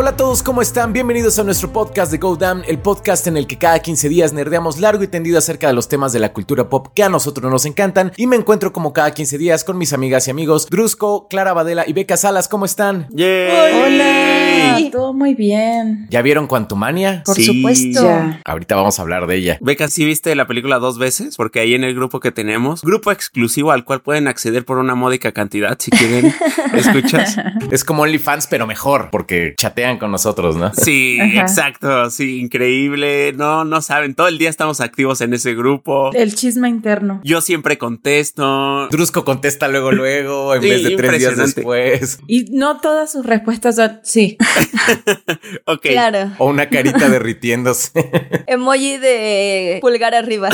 Hola a todos, ¿cómo están? Bienvenidos a nuestro podcast de Go Damn, el podcast en el que cada 15 días nerdeamos largo y tendido acerca de los temas de la cultura pop que a nosotros nos encantan. Y me encuentro como cada 15 días con mis amigas y amigos Drusco, Clara Badela y Beca Salas. ¿Cómo están? Hola, todo muy bien. ¿Ya vieron Quantumania? Por supuesto. Ya. Ahorita vamos a hablar de ella. Beca, ¿sí viste la película dos veces? Porque ahí en el grupo que tenemos, grupo exclusivo al cual pueden acceder por una módica cantidad si quieren. ¿Escuchas? Es como OnlyFans, pero mejor, porque chatean con nosotros, ¿no? Sí, Ajá. exacto. Sí, increíble. No, no saben. Todo el día estamos activos en ese grupo. El chisme interno. Yo siempre contesto. Drusco contesta luego, luego, en Sí, vez de tres días después. Y no todas sus respuestas son sí. Ok. Claro. O una carita derritiéndose. Emoji de pulgar arriba.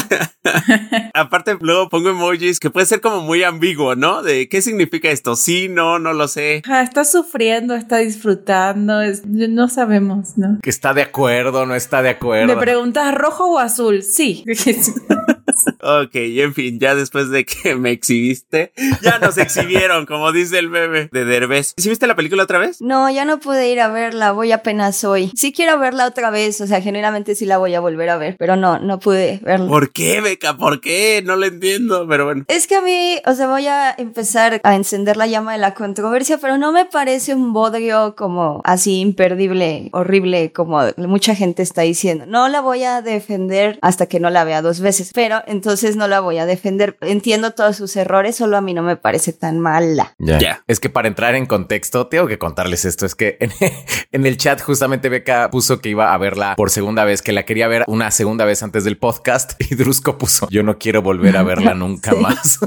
Aparte, luego pongo emojis que puede ser como muy ambiguo, ¿no? De qué significa esto. Sí, no, no lo sé. Está sufriendo, está disfrutando, es- no sabemos, ¿no? que está de acuerdo, no está de acuerdo. Me preguntas rojo o azul, sí. Ok, y en fin, ya después de que me exhibiste, ya nos exhibieron, como dice el bebé de Derbez. ¿Sí viste la película otra vez? No, ya no pude ir a verla, voy apenas hoy. Sí quiero verla otra vez, o sea, genuinamente sí la voy a volver a ver, pero no, no pude verla. ¿Por qué, Beca? ¿Por qué? No lo entiendo, pero bueno. Es que a mí, o sea, voy a empezar a encender la llama de la controversia, pero no me parece un bodrio como así imperdible, horrible, como mucha gente está diciendo. No la voy a defender hasta que no la vea dos veces, pero entonces no la voy a defender. Entiendo todos sus errores, solo a mí no me parece tan mala. Ya. Es que para entrar en contexto, tengo que contarles esto. Es que en, en el chat justamente Beca puso que iba a verla por segunda vez, que la quería ver una segunda vez antes del podcast y Drusco puso yo no quiero volver a verla nunca Sí. más.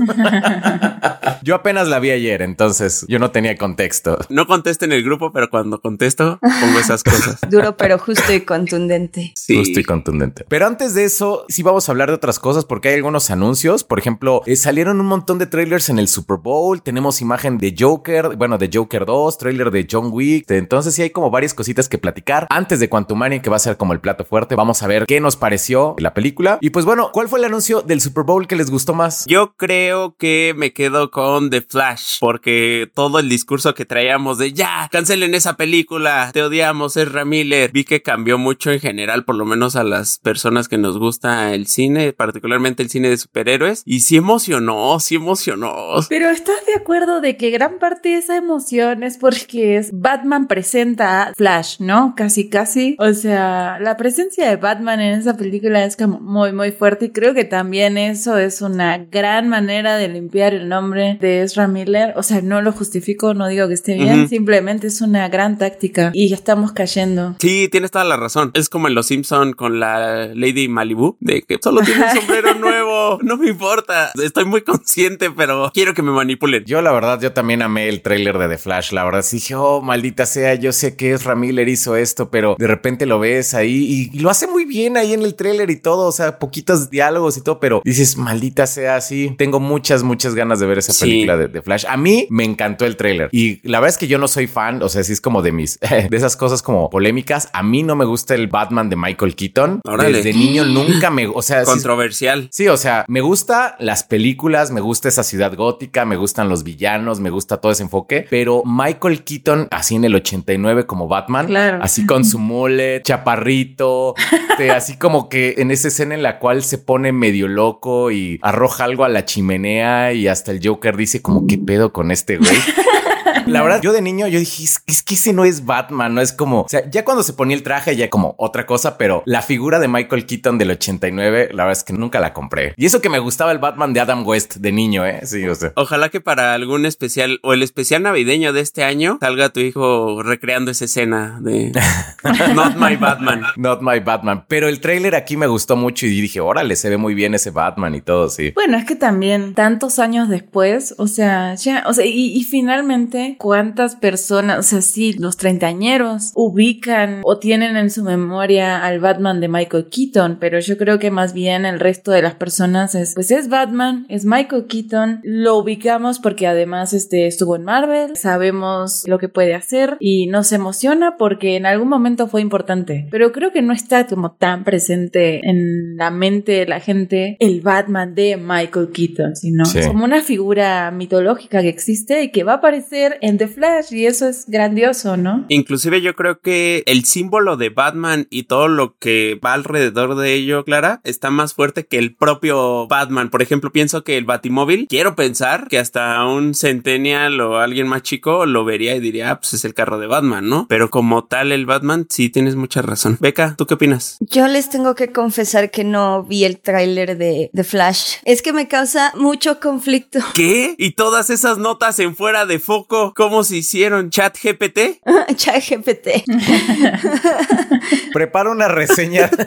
yo apenas la vi ayer, entonces yo no tenía contexto. No contesto en el grupo, pero cuando contesto, pongo esas cosas. Duro, pero justo y contundente. Sí. Justo y contundente. Pero antes de eso, sí vamos a hablar de otras cosas porque hay algunos anuncios. Por ejemplo, eh, salieron un montón de trailers en el Super Bowl. Tenemos imagen de Joker, bueno, de Joker 2, trailer de John Wick. Entonces sí hay como varias cositas que platicar. Antes de Quantumania, que va a ser como el plato fuerte, vamos a ver qué nos pareció la película. Y pues bueno, ¿cuál fue el anuncio del Super Bowl que les gustó más? Yo creo que me quedo con The Flash, porque todo el discurso que traíamos de ya, cancelen esa película, te odiamos, es Miller, vi que cambió mucho en general, por lo menos a las personas que nos gusta el cine, particularmente el cine de superhéroes, y sí emocionó, sí emocionó. Pero ¿estás de acuerdo de que gran parte de esa emoción es porque es Batman presenta a Flash, ¿no? Casi, casi. O sea, la presencia de Batman en esa película es como muy, muy fuerte y creo que también eso es una gran manera de limpiar el nombre de Ezra Miller. O sea, no lo justifico, no digo que esté bien, simplemente es una gran táctica y ya estamos cayendo. Sí, tienes toda la razón. Es como en Los Simpson con la Lady Malibu, de que solo tiene un sombrero nuevo, no me importa. Estoy muy consciente, pero quiero que me manipulen. Yo la verdad, yo también amé el tráiler de The Flash. La verdad, sí dije, oh, maldita sea, yo sé que Ezra Miller hizo esto, pero de repente lo ves ahí y, y lo hace muy bien ahí en el tráiler y todo, o sea, poquitos diálogos y todo, pero dices, maldita sea, sí. Tengo muchas, muchas ganas de ver esa Sí. película de, de Flash. A mí me encantó el tráiler y la verdad es que yo no soy fan, o sea, sí es como de mis, de esas cosas como polémicas. A mí no me gusta el Batman de Michael Keaton. Órale. Desde niño nunca me, o sea, sí- Sí, o sea, me gusta las películas, me gusta esa ciudad gótica, me gustan los villanos, me gusta todo ese enfoque, pero Michael Keaton, así en el 89 como Batman, Claro. así con su mullet, chaparrito, así como que en esa escena en la cual se pone medio loco y arroja algo a la chimenea y hasta el Joker dice como qué pedo con este güey. La verdad, yo de niño yo dije, es, es que ese no es Batman, no es como, o sea, ya cuando se ponía el traje ya como otra cosa, pero la figura de Michael Keaton del 89, la verdad es que nunca la compré. Y eso que me gustaba el Batman de Adam West de niño, ¿eh? Sí, o sea. Ojalá que para algún especial o el especial navideño de este año salga tu hijo recreando esa escena de Not My Batman. Not my Batman. Pero el tráiler aquí me gustó mucho y dije, órale, se ve muy bien ese Batman y todo, sí. Bueno, es que también tantos años después, o sea, ya, o sea, y, y finalmente, cuántas personas, o sea, sí, los treintañeros ubican o tienen en su memoria al Batman de Michael Keaton, pero yo creo que más bien el resto de las personas es, pues es Batman, es Michael Keaton, lo ubicamos porque además este estuvo en Marvel, sabemos lo que puede hacer y nos emociona porque en algún momento fue importante, pero creo que no está como tan presente en la mente de la gente el Batman de Michael Keaton, sino Sí. como una figura mitológica que existe y que va a aparecer en The Flash y eso es grandioso, ¿no? Inclusive yo creo que el símbolo de Batman y todo lo que va alrededor de ello, Clara, está más fuerte que el propio Batman. Por ejemplo, pienso que el Batimóvil, quiero pensar que hasta un Centennial o alguien más chico lo vería y diría, ah, pues es el carro de Batman, ¿no? Pero como tal el Batman, sí tienes mucha razón. Beca, ¿tú qué opinas? Yo les tengo que confesar que no vi el tráiler de, de Flash. Es que me causa mucho conflicto. ¿Qué? ¿Y todas esas notas en fuera de foco? ¿Cómo se hicieron? ¿Chat GPT? ChatGPT. Prepara una reseña.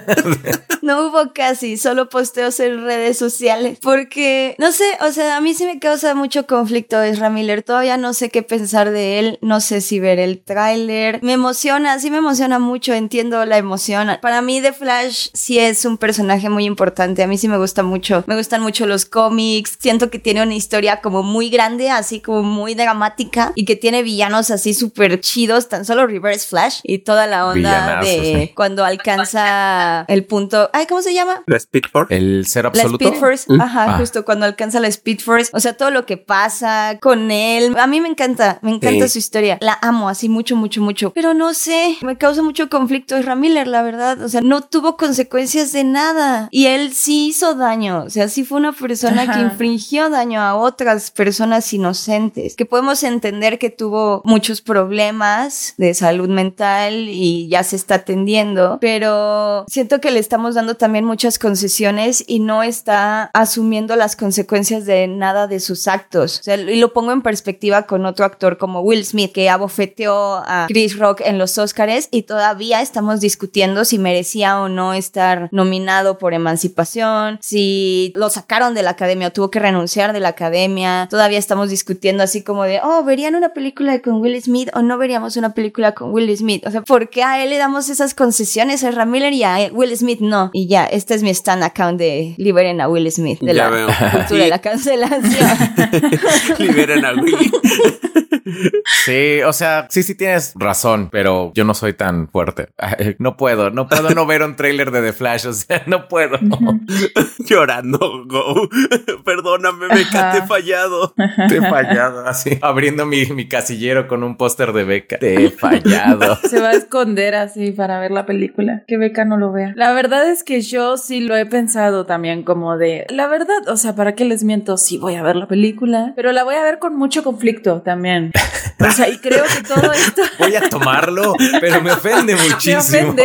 No hubo casi, solo posteos en redes sociales. Porque, no sé, o sea, a mí sí me causa mucho conflicto Ezra Miller. Todavía no sé qué pensar de él. No sé si ver el tráiler. Me emociona, sí me emociona mucho. Entiendo la emoción. Para mí, The Flash sí es un personaje muy importante. A mí sí me gusta mucho. Me gustan mucho los cómics. Siento que tiene una historia como muy grande, así como muy dramática. Y que tiene villanos así súper chidos. Tan solo Reverse Flash y toda la onda Villanazos, de sí. cuando alcanza el punto. Ay, ¿cómo se llama? ¿La Speed Force? El ser La absoluto. Speed Force, Mm. ajá, Ah. justo cuando alcanza la Speed Force, o sea, todo lo que pasa con él, a mí me encanta, me encanta Sí. su historia, la amo así mucho, mucho, mucho, pero no sé, me causa mucho conflicto Ezra Miller, la verdad, o sea, no tuvo consecuencias de nada y él sí hizo daño, o sea, sí fue una persona que infringió daño a otras personas inocentes, que podemos entender que tuvo muchos problemas de salud mental y ya se está atendiendo, pero siento que le estamos dando también muchas concesiones y no está asumiendo las consecuencias de nada de sus actos. O sea, y lo pongo en perspectiva con otro actor como Will Smith, que abofeteó a Chris Rock en los Oscars y todavía estamos discutiendo si merecía o no estar nominado por emancipación, si lo sacaron de la academia o tuvo que renunciar de la academia. Todavía estamos discutiendo así como de, oh, ¿verían una película con Will Smith o no veríamos una película con Will Smith? O sea, ¿por qué a él le damos esas concesiones a Ezra Miller y a Will Smith no? Y ya, este es mi stand account de liberen a Will Smith, de Ya la veo. cultura de la cancelación. Liberan a Willy. Sí, o sea, sí, sí tienes razón, pero yo no soy tan fuerte. No puedo, no puedo no ver un tráiler de The Flash, o sea, no puedo. Llorando, go. Perdóname, Beca, te he Ajá. fallado. Te he fallado, así, abriendo mi, mi casillero con un póster de beca. Te he fallado. Se va a esconder así para ver la película. Que Beca no lo vea. La verdad es que yo sí lo he pensado también como de... La verdad, o sea, ¿para qué les miento? Sí voy a ver la película, pero la voy a ver con mucho conflicto también. O sea, y creo que todo esto Voy a tomarlo, pero me ofende me muchísimo. ofende.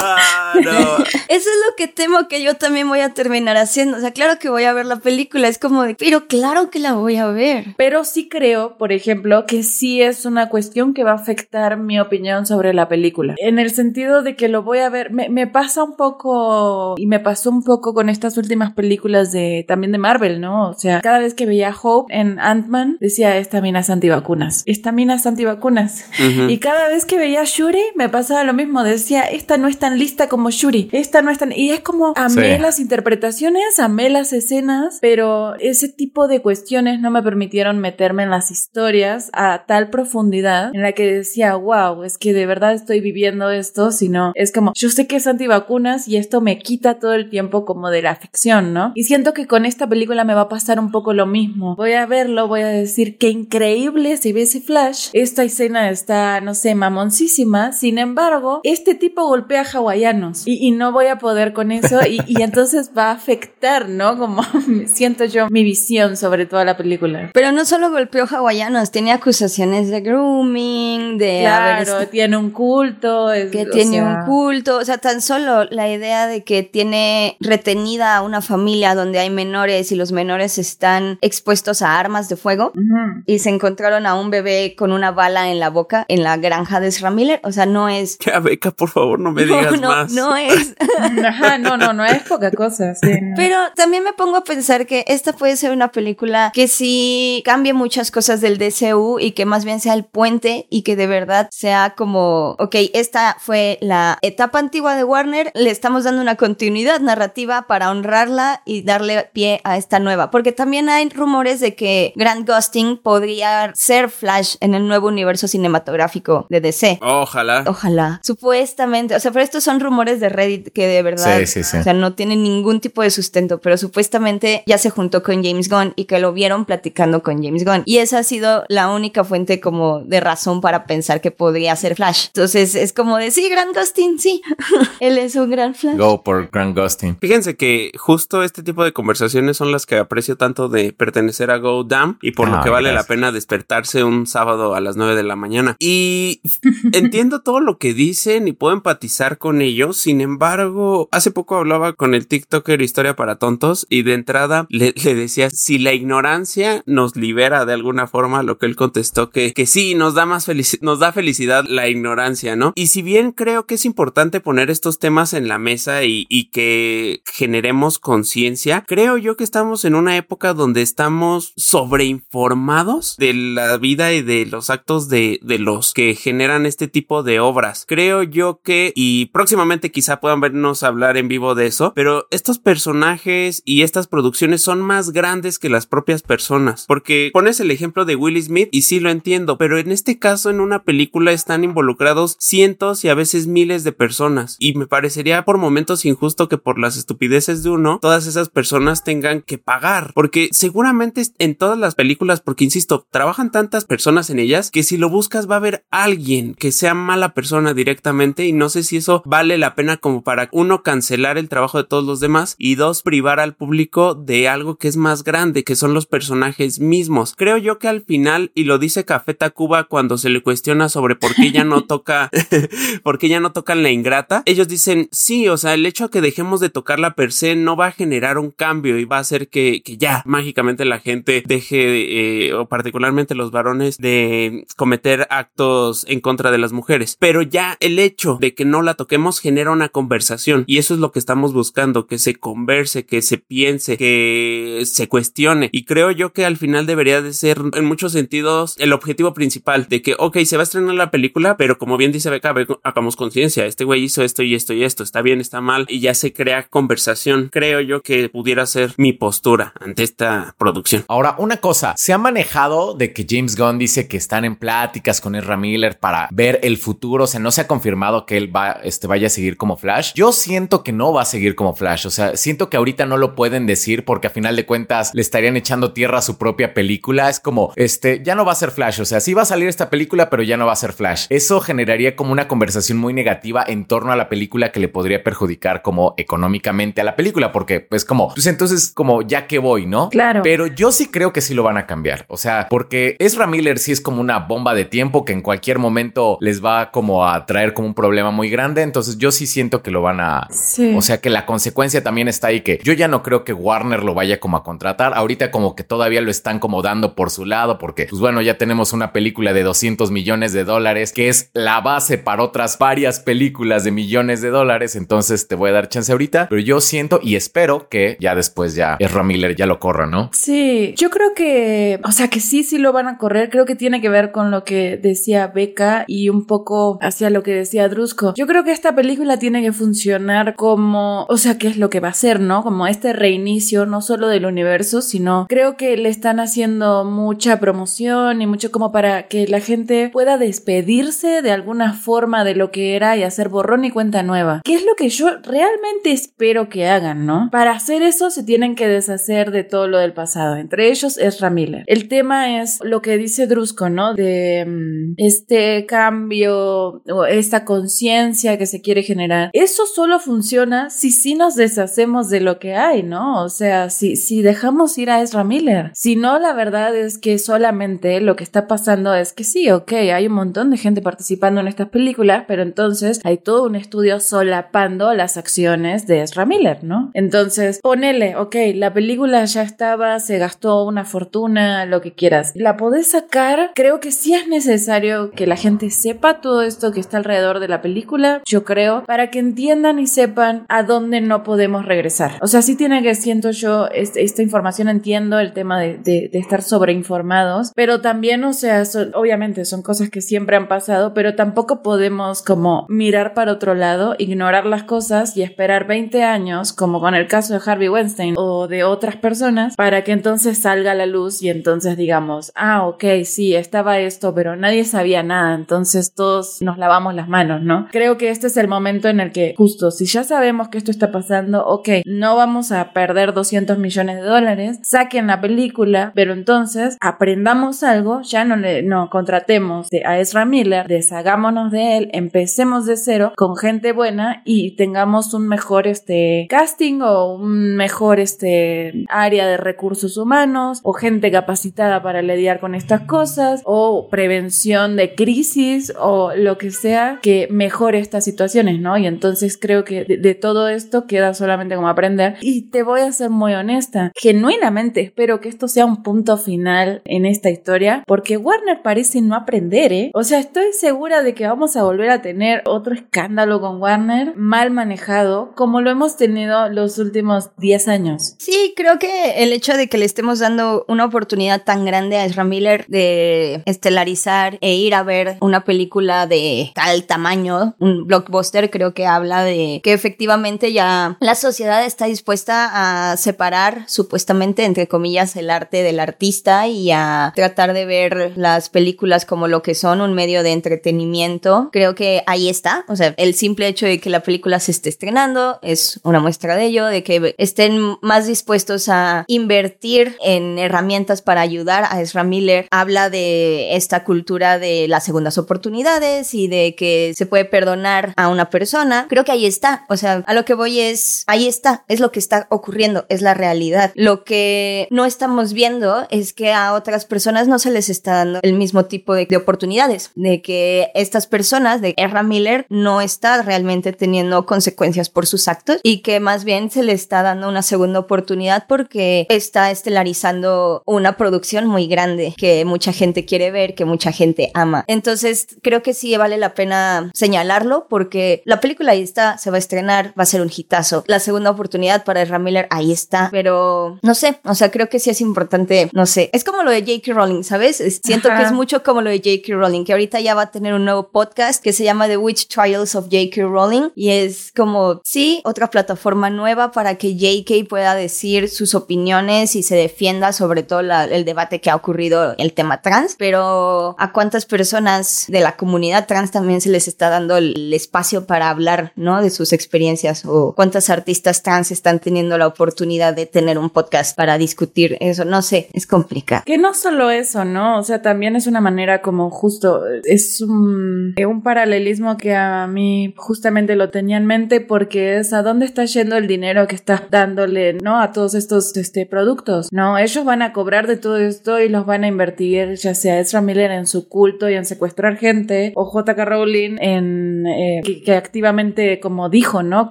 Ah, no. Eso es lo que temo que yo también voy a terminar haciendo. O sea, claro que voy a ver la película, es como de, pero claro que la voy a ver. Pero sí creo, por ejemplo, que sí es una cuestión que va a afectar mi opinión sobre la película. En el sentido de que lo voy a ver, me, me pasa un poco, y me pasó un poco con estas últimas películas de también de Marvel, ¿no? O sea, cada vez que veía Hope en Ant-Man, decía, esta mina es antivacunas, esta mina es antivacunas. Ujú. Y cada vez que veía Shuri, me pasaba lo mismo, decía, esta no es tan lista como Shuri, esta no es tan... Y es como, amé Sí. las interpretaciones, amé las escenas, pero ese tipo de cuestiones no me permitieron meterme en las historias a tal profundidad en la que decía, wow, es que de verdad estoy viviendo esto, sino es como, yo sé que es antivacunas y esto me quita todo el tiempo como de la ficción, ¿no? Y siento que con esta película me va a pasar un poco lo mismo. Voy a verlo, voy a decir que increíble si ve ese flash. Esta escena está, no sé, mamoncísima. Sin embargo, este tipo golpea hawaianos y, y no voy a poder con eso y, y entonces va a afectar, ¿no? Como siento yo mi visión sobre toda la película. Pero no solo golpeó hawaianos, tenía acusaciones de grooming, de Claro, tiene un culto. es- que tiene sea, un culto, o sea, tan solo la idea de que tiene retenida a una familia donde hay menores y los menores están expuestos a armas de fuego ujú. y se encontraron a un bebé con una bala en la boca en la granja de Ezra Miller, o sea, no es Ya, Beca, por favor, no me no digas no, más. no es. Ajá, no, no, no es poca cosa. sí, no. Pero también me pongo a pensar que esta puede ser una película que sí cambie muchas cosas del DCU y que más bien sea el puente y que de verdad sea como, ok, esta fue la etapa antigua de Warner, le estamos dando una continuidad narrativa para honrarla y darle pie a esta nueva. Porque también hay rumores de que Grant Gustin podría ser Flash en el nuevo universo cinematográfico de DC. Ojalá. Ojalá. Supuestamente, o sea, pero estos son rumores de Reddit que de verdad, Sí, sí, sí. o sea, no tienen ningún tipo de sustento, pero supuestamente ya se juntó con James Gunn y que lo vieron platicando con James Gunn. Y esa ha sido la única fuente como de razón para pensar que podría ser Flash. Entonces es como de, sí, Grant Gustin, sí. Él es un gran Flash. Go por Grant Gustin. Fíjense que justo este tipo de conversaciones son las que aprecio tanto de pertenecer a Go Damn y por Ah, lo que vale gracias. la pena despertarse un sábado a las 9 de la mañana. Y entiendo todo lo que dicen y puedo empatizar con ellos. Sin embargo, hace poco hablaba con el TikToker Historia para Tontos y de entrada le, le decía si la ignorancia nos libera de alguna forma, lo que él contestó que, que sí, nos da más felicidad, nos da felicidad la ignorancia, ¿no? Y si bien creo que es importante poner estos temas en la mesa y, y que generemos conciencia, creo yo que estamos en una época donde estamos sobreinformados de la vida y de los actos de, de los que generan este tipo de obras. Creo yo que, y próximamente quizá puedan vernos hablar en vivo de eso, pero estos personajes y estas producciones son más grandes que las propias personas. Porque pones el ejemplo de Will Smith y sí lo entiendo, pero en este caso en una película están involucrados cientos y a veces miles de personas. Y me parecería por momentos injusto que por las estupideces de uno, todas esas personas tengan que pagar. Porque seguramente en todas las películas, porque insisto, trabajan tantas personas en ellas que si lo buscas va a haber alguien que sea mala persona directamente y no sé si eso vale la pena como para uno cancelar el trabajo de todos los demás y dos privar al público de algo que es más grande, que son los personajes mismos. Creo yo que al final, y lo dice Café Tacuba cuando se le cuestiona sobre por qué ya no toca, por qué ya no tocan la ingrata, ellos dicen, sí, o sea, el hecho de que dejemos de tocarla per se no va a generar un cambio y va a hacer que, que ya mágicamente la gente deje, eh, o particularmente los varones, de cometer actos en contra de las mujeres. Pero ya el hecho de que no la toquemos genera una conversación y eso es lo que estamos buscando, que se converse, que se piense, que se cuestione. Y creo yo que al final debería de ser en muchos sentidos el objetivo principal de que, ok, se va a estrenar la película, pero como bien dice Beca, hagamos conciencia, este güey hizo esto y esto y esto, está bien, está mal y ya se crea conversación. Creo yo que pudiera ser mi postura ante esta producción. Ahora, una cosa, se ha manejado de que James Gunn dice que están en pláticas con Ezra Miller para ver el futuro, o sea, no se ha confirmado que él va, este, vaya a seguir como Flash. Yo siento que no va a seguir como Flash, o sea, siento que ahorita no lo pueden decir porque a final de cuentas le estarían echando tierra a su propia película. Es como, este, ya no va a ser Flash, o sea, sí va a salir esta película, pero ya no va a ser Flash. Eso generaría como una conversación muy negativa en torno a la película que le podría perjudicar como económicamente a la película, porque pues como, pues entonces como ya que voy, ¿no? Claro. Pero yo sí creo que sí lo van a cambiar. O sea, porque Ezra Miller sí es como una bomba de tiempo que en cualquier momento les va como a traer como un problema muy grande. Entonces yo sí siento que lo van a... Sí. O sea que la consecuencia también está ahí que yo ya no creo que Warner lo vaya como a contratar. Ahorita como que todavía lo están como dando por su lado porque pues bueno, ya tenemos una película de 200 millones de dólares que es la base para otras varias películas de millones de dólares. Entonces te voy a dar chance ahorita, pero yo siento y espero que ya después ya Ezra Miller ya lo corra, ¿no? Sí, yo creo que, o sea, que sí, sí lo van a correr. Creo que tiene que ver con lo que decía Beca y un poco hacia lo que decía Drusco. Yo creo que esta película tiene que funcionar como, o sea, qué es lo que va a ser, ¿no? Como este reinicio, no solo del universo, sino creo que le están haciendo mucha promoción y mucho como para que la gente pueda despedirse de alguna forma de lo que era y hacer borrón y cuenta nueva. ¿Qué es lo que yo realmente espero que hagan, no? Para hacer eso se tienen que deshacer de todo lo del pasado, entre ellos es Miller. El tema es lo que dice Drusco, ¿no? De mm, este cambio o esta conciencia que se quiere generar. Eso solo funciona si sí nos deshacemos de lo que hay, ¿no? O sea, si, si dejamos ir a Ezra Miller. Si no, la verdad es que solamente lo que está pasando es que sí, ok, hay un montón de gente participando en estas películas, pero entonces hay todo un estudio solapando las acciones de Ezra Miller, ¿no? Entonces, ponele, ok, la película ya estaba, se gastó una fortuna, lo que quieras. La podés sacar, creo que sí es necesario que la gente sepa todo esto que está alrededor de la película. Yo creo, para que entiendan y sepan a dónde no podemos regresar. O sea, sí tiene que, siento yo, esta información entiendo el tema de, de, estar sobreinformados, pero también, o sea, obviamente son cosas que siempre han pasado, pero tampoco podemos como mirar para otro lado, ignorar las cosas y esperar 20 años, como con el caso de Harvey Weinstein o de otras personas, para que entonces salga a la luz y entonces digamos, ah, ok, sí, estaba esto, pero nadie sabía nada, entonces todos nos lavamos las manos, ¿no? Creo que este es el momento en el que justo, si ya sabemos que esto está pasando, ok, no vamos a perder 200 millones de dólares, saquen la película, pero entonces aprendamos algo, ya no le, no contratemos a Ezra Miller, deshagámonos de él, empecemos de cero con gente buena y tengamos un mejor este casting o un mejor este área de recursos humanos o gente capacitada para lidiar con estas cosas o prevención de crisis o lo que sea que mejore estas situaciones, ¿no? Y entonces creo que de, todo esto queda solamente como aprender y te voy a ser muy honesta, genuinamente espero que esto sea un punto final en esta historia porque Warner parece no aprender, ¿eh? O sea, estoy segura de que vamos a volver a tener otro escándalo con Warner mal manejado como lo hemos tenido los últimos 10 años. Sí, creo que el hecho de que le estemos dando una oportunidad tan grande a Ezra Miller de estelarizar e ir a ver una película de tal tamaño, un blockbuster, creo que habla de que efectivamente ya la sociedad está dispuesta a separar supuestamente entre comillas el arte del artista y a tratar de ver las películas como lo que son un medio de entretenimiento. Creo que ahí está, o sea, el simple hecho de que la película se esté estrenando es una muestra de ello, de que estén más dispuestos a invertir en herramientas para ayudar a Ezra Miller. Habla de esta cultura de las segundas oportunidades y de que se puede perdonar a una persona. Creo que ahí está, o sea, a lo que voy es, ahí está, es lo que está ocurriendo, es la realidad. Lo que no estamos viendo es que a otras personas no se les está dando el mismo tipo de, oportunidades, de que estas personas, de Ezra Miller, no está realmente teniendo consecuencias por sus actos y que más bien se le está dando una segunda oportunidad porque está estelarizando una producción muy grande que mucha gente quiere ver, que mucha gente ama. Entonces, creo que sí vale la pena señalarlo porque la película ahí está, se va a estrenar, va a ser un hitazo. La segunda oportunidad para Ezra Miller ahí está, pero no sé, o sea, creo que sí es importante, no sé, es como lo de J.K. Rowling, ¿sabes? Siento que es mucho como lo de J.K. Rowling, que ahorita ya va a tener un nuevo podcast que se llama The Witch Trials of J.K. Rowling y es como, sí, otra plataforma nueva para que J.K. pueda decir sus opiniones y se defienda sobre todo el debate que ha ocurrido el tema trans, pero a cuántas personas de la comunidad trans también se les está dando el espacio para hablar, ¿no? De sus experiencias o cuántas artistas trans están teniendo la oportunidad de tener un podcast para discutir eso, no sé, es complicado. Que no solo eso, ¿no? O sea, también es una manera como justo, es un, un paralelismo que a mí justamente lo tenía en mente porque es a dónde está yendo el dinero que estás dándole, ¿no? A todos estos este, productos, ¿no? Ellos van a cobrar de todo esto y los van a invertir, ya sea Ezra Miller en su culto y en secuestrar gente, o J.K. Rowling en eh, que, activamente, como dijo, ¿no?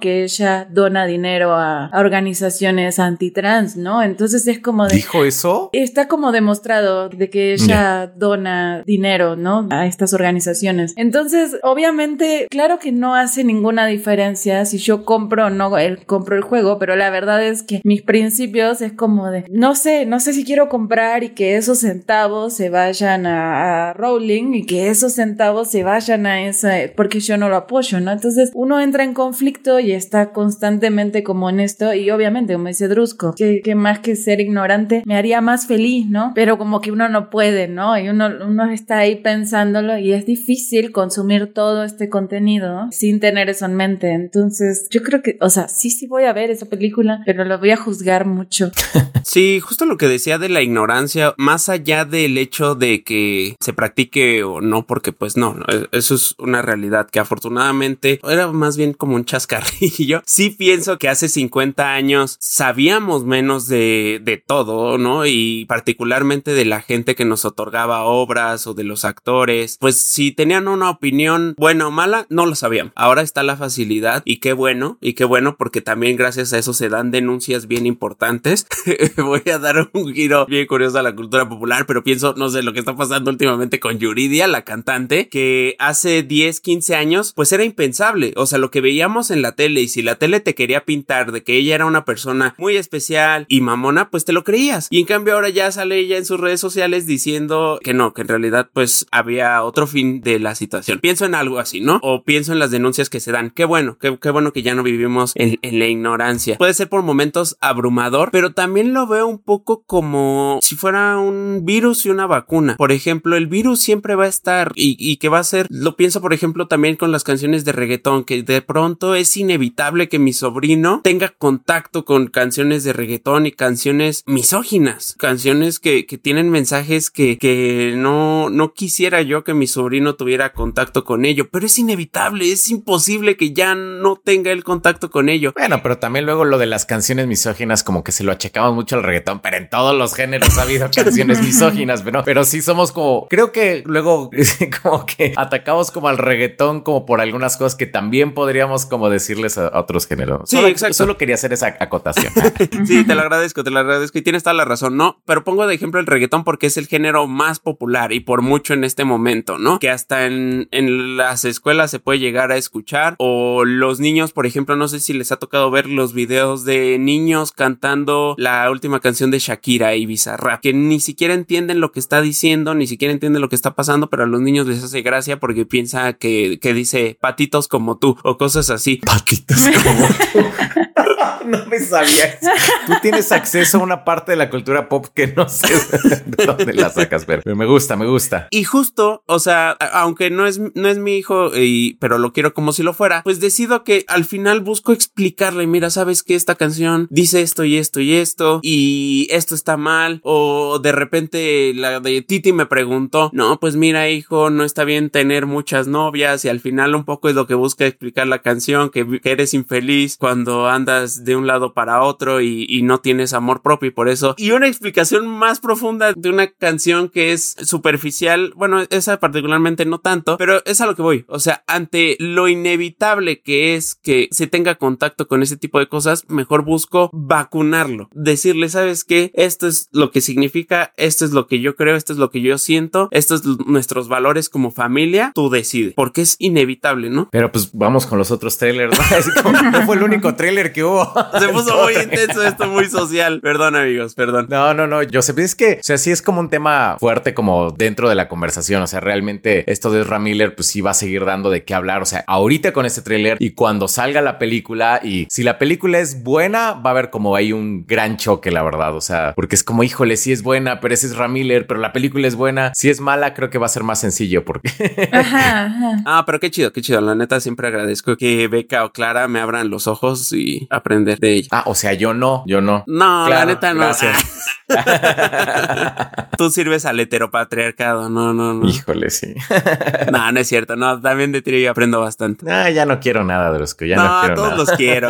Que ella dona dinero a, organizaciones antitrans, ¿no? Entonces es como de, ¿Dijo eso? Está como demostrado de que ella dona dinero, ¿no? A estas organizaciones. Entonces, obviamente, claro que no hace ninguna diferencia si yo compro o no el, compro el juego, pero la verdad es que mis principios es como de, no sé, no sé si quiero comprar y que esos centavos se vayan a, Rowling y que esos centavos se vayan a esa, porque yo no lo apoyo, ¿no? Entonces uno entra en conflicto y está constantemente como en esto y obviamente, como dice Drusco, que, más que ser ignorante me haría más feliz, ¿no? Pero como que uno no puede, ¿no? Y uno, uno está ahí pensándolo y es difícil consumir todo este contenido sin tener eso en mente. Entonces yo creo que, o sea, sí, sí voy a ver esa película, pero lo voy a juzgar mucho. sí, justo lo que decía de la ignorancia, más allá del hecho de que se practique o no, porque pues no, e, eso es una realidad que afortunadamente era más bien como un chascarrillo. Sí pienso que hace 50 años sabíamos menos de, de todo, ¿no? Y particularmente de la gente que nos otorgaba obras o de los actores, pues si tenían una opinión buena o mala, no lo sabían. Ahora está la facilidad y qué bueno, y qué bueno porque también gracias a eso se dan denuncias bien importantes. Voy a dar un giro bien curioso a la cultura popular, pero pienso, no sé, lo que está pasando últimamente con Yuridia, la cantante, que hace 10, 15 años, pues pues era impensable. O sea, lo que veíamos en la tele y si la tele te quería pintar de que ella era una persona muy especial y mamona, pues te lo creías. Y en cambio ahora ya sale ella en sus redes sociales diciendo que no, que en realidad pues había otro fin de la situación. Pienso en algo así, ¿no? O pienso en las denuncias que se dan. Qué bueno, qué, bueno que ya no vivimos en, en la ignorancia. Puede ser por momentos abrumador, pero también lo veo un poco como si fuera un virus y una vacuna. Por ejemplo, el virus siempre va a estar y, y que va a ser, lo pienso por ejemplo también con las canciones de reggaetón, que de pronto es inevitable que mi sobrino tenga contacto con canciones de reggaetón y canciones misóginas, canciones que, que tienen mensajes que, que no, no quisiera yo que mi sobrino tuviera contacto con ello, pero es inevitable, es imposible que ya no tenga el contacto con ello. Bueno, pero también luego lo de las canciones misóginas, como que se lo achacamos mucho al reggaetón, pero en todos los géneros ha habido canciones misóginas, pero, pero sí somos como, creo que luego como que atacamos como al reggaetón como por algunas cosas que también podríamos como decirles a, otros géneros. Sí, solo, exacto. Solo quería hacer esa acotación. sí, te lo agradezco, te lo agradezco y tienes toda la razón, ¿no? Pero pongo de ejemplo el reggaetón porque es el género más popular y por mucho en este momento, ¿no? Que hasta en, en las escuelas se puede llegar a escuchar o los niños, por ejemplo, no sé si les ha tocado ver los videos de niños cantando la última canción de Shakira y Bizarrap, que ni siquiera entienden lo que está diciendo, ni siquiera entienden lo que está pasando, pero a los niños les hace gracia porque piensa que, que dice patitos como tú o cosas así. Patitos como tú. no me sabía Tú tienes acceso a una parte de la cultura pop que no sé de dónde la sacas, pero me gusta, me gusta. Y justo, o sea, aunque no es, no es mi hijo, y, pero lo quiero como si lo fuera, pues decido que al final busco explicarle, mira, sabes que esta canción dice esto y esto y esto, y esto está mal, o de repente la de Titi me preguntó, no, pues mira, hijo, no está bien tener muchas novias, y al final un poco es lo que busca explicar la canción, que, eres infeliz cuando andas de un lado para otro y, y, no tienes amor propio y por eso. Y una explicación más profunda de una canción que es superficial, bueno, esa particularmente no tanto, pero es a lo que voy. O sea, ante lo inevitable que es que se tenga contacto con ese tipo de cosas, mejor busco vacunarlo. Decirle, ¿sabes qué? Esto es lo que significa, esto es lo que yo creo, esto es lo que yo siento, estos es nuestros valores como familia, tú decides, porque es inevitable, ¿no? Pero pues vamos con los otros trailers, ¿no? no fue el único trailer que hubo. Se puso muy intenso esto, muy social. Perdón, amigos, perdón. No, no, no. Joseph, es que, o sea, sí es como un tema fuerte como dentro de la conversación. O sea, realmente esto de Ezra Miller, pues sí va a seguir dando de qué hablar. O sea, ahorita con este tráiler y cuando salga la película y si la película es buena, va a haber como ahí un gran choque, la verdad. O sea, porque es como, híjole, sí es buena, pero ese es Ezra Miller, pero la película es buena. Si es mala, creo que va a ser más sencillo porque... Ajá, ajá. Ah, pero qué chido, qué chido. La neta, siempre agradezco que Beca o Clara me abran los ojos y aprender de ella. Ah, o sea, yo no, yo no. No, Claro, la neta no. gracias. Tú sirves al heteropatriarcado, no, no, no. Híjole, sí. No, no es cierto, no, también de ti aprendo bastante. Ah, ya no quiero nada, Drosco, ya no, no, quiero todos nada. los quiero.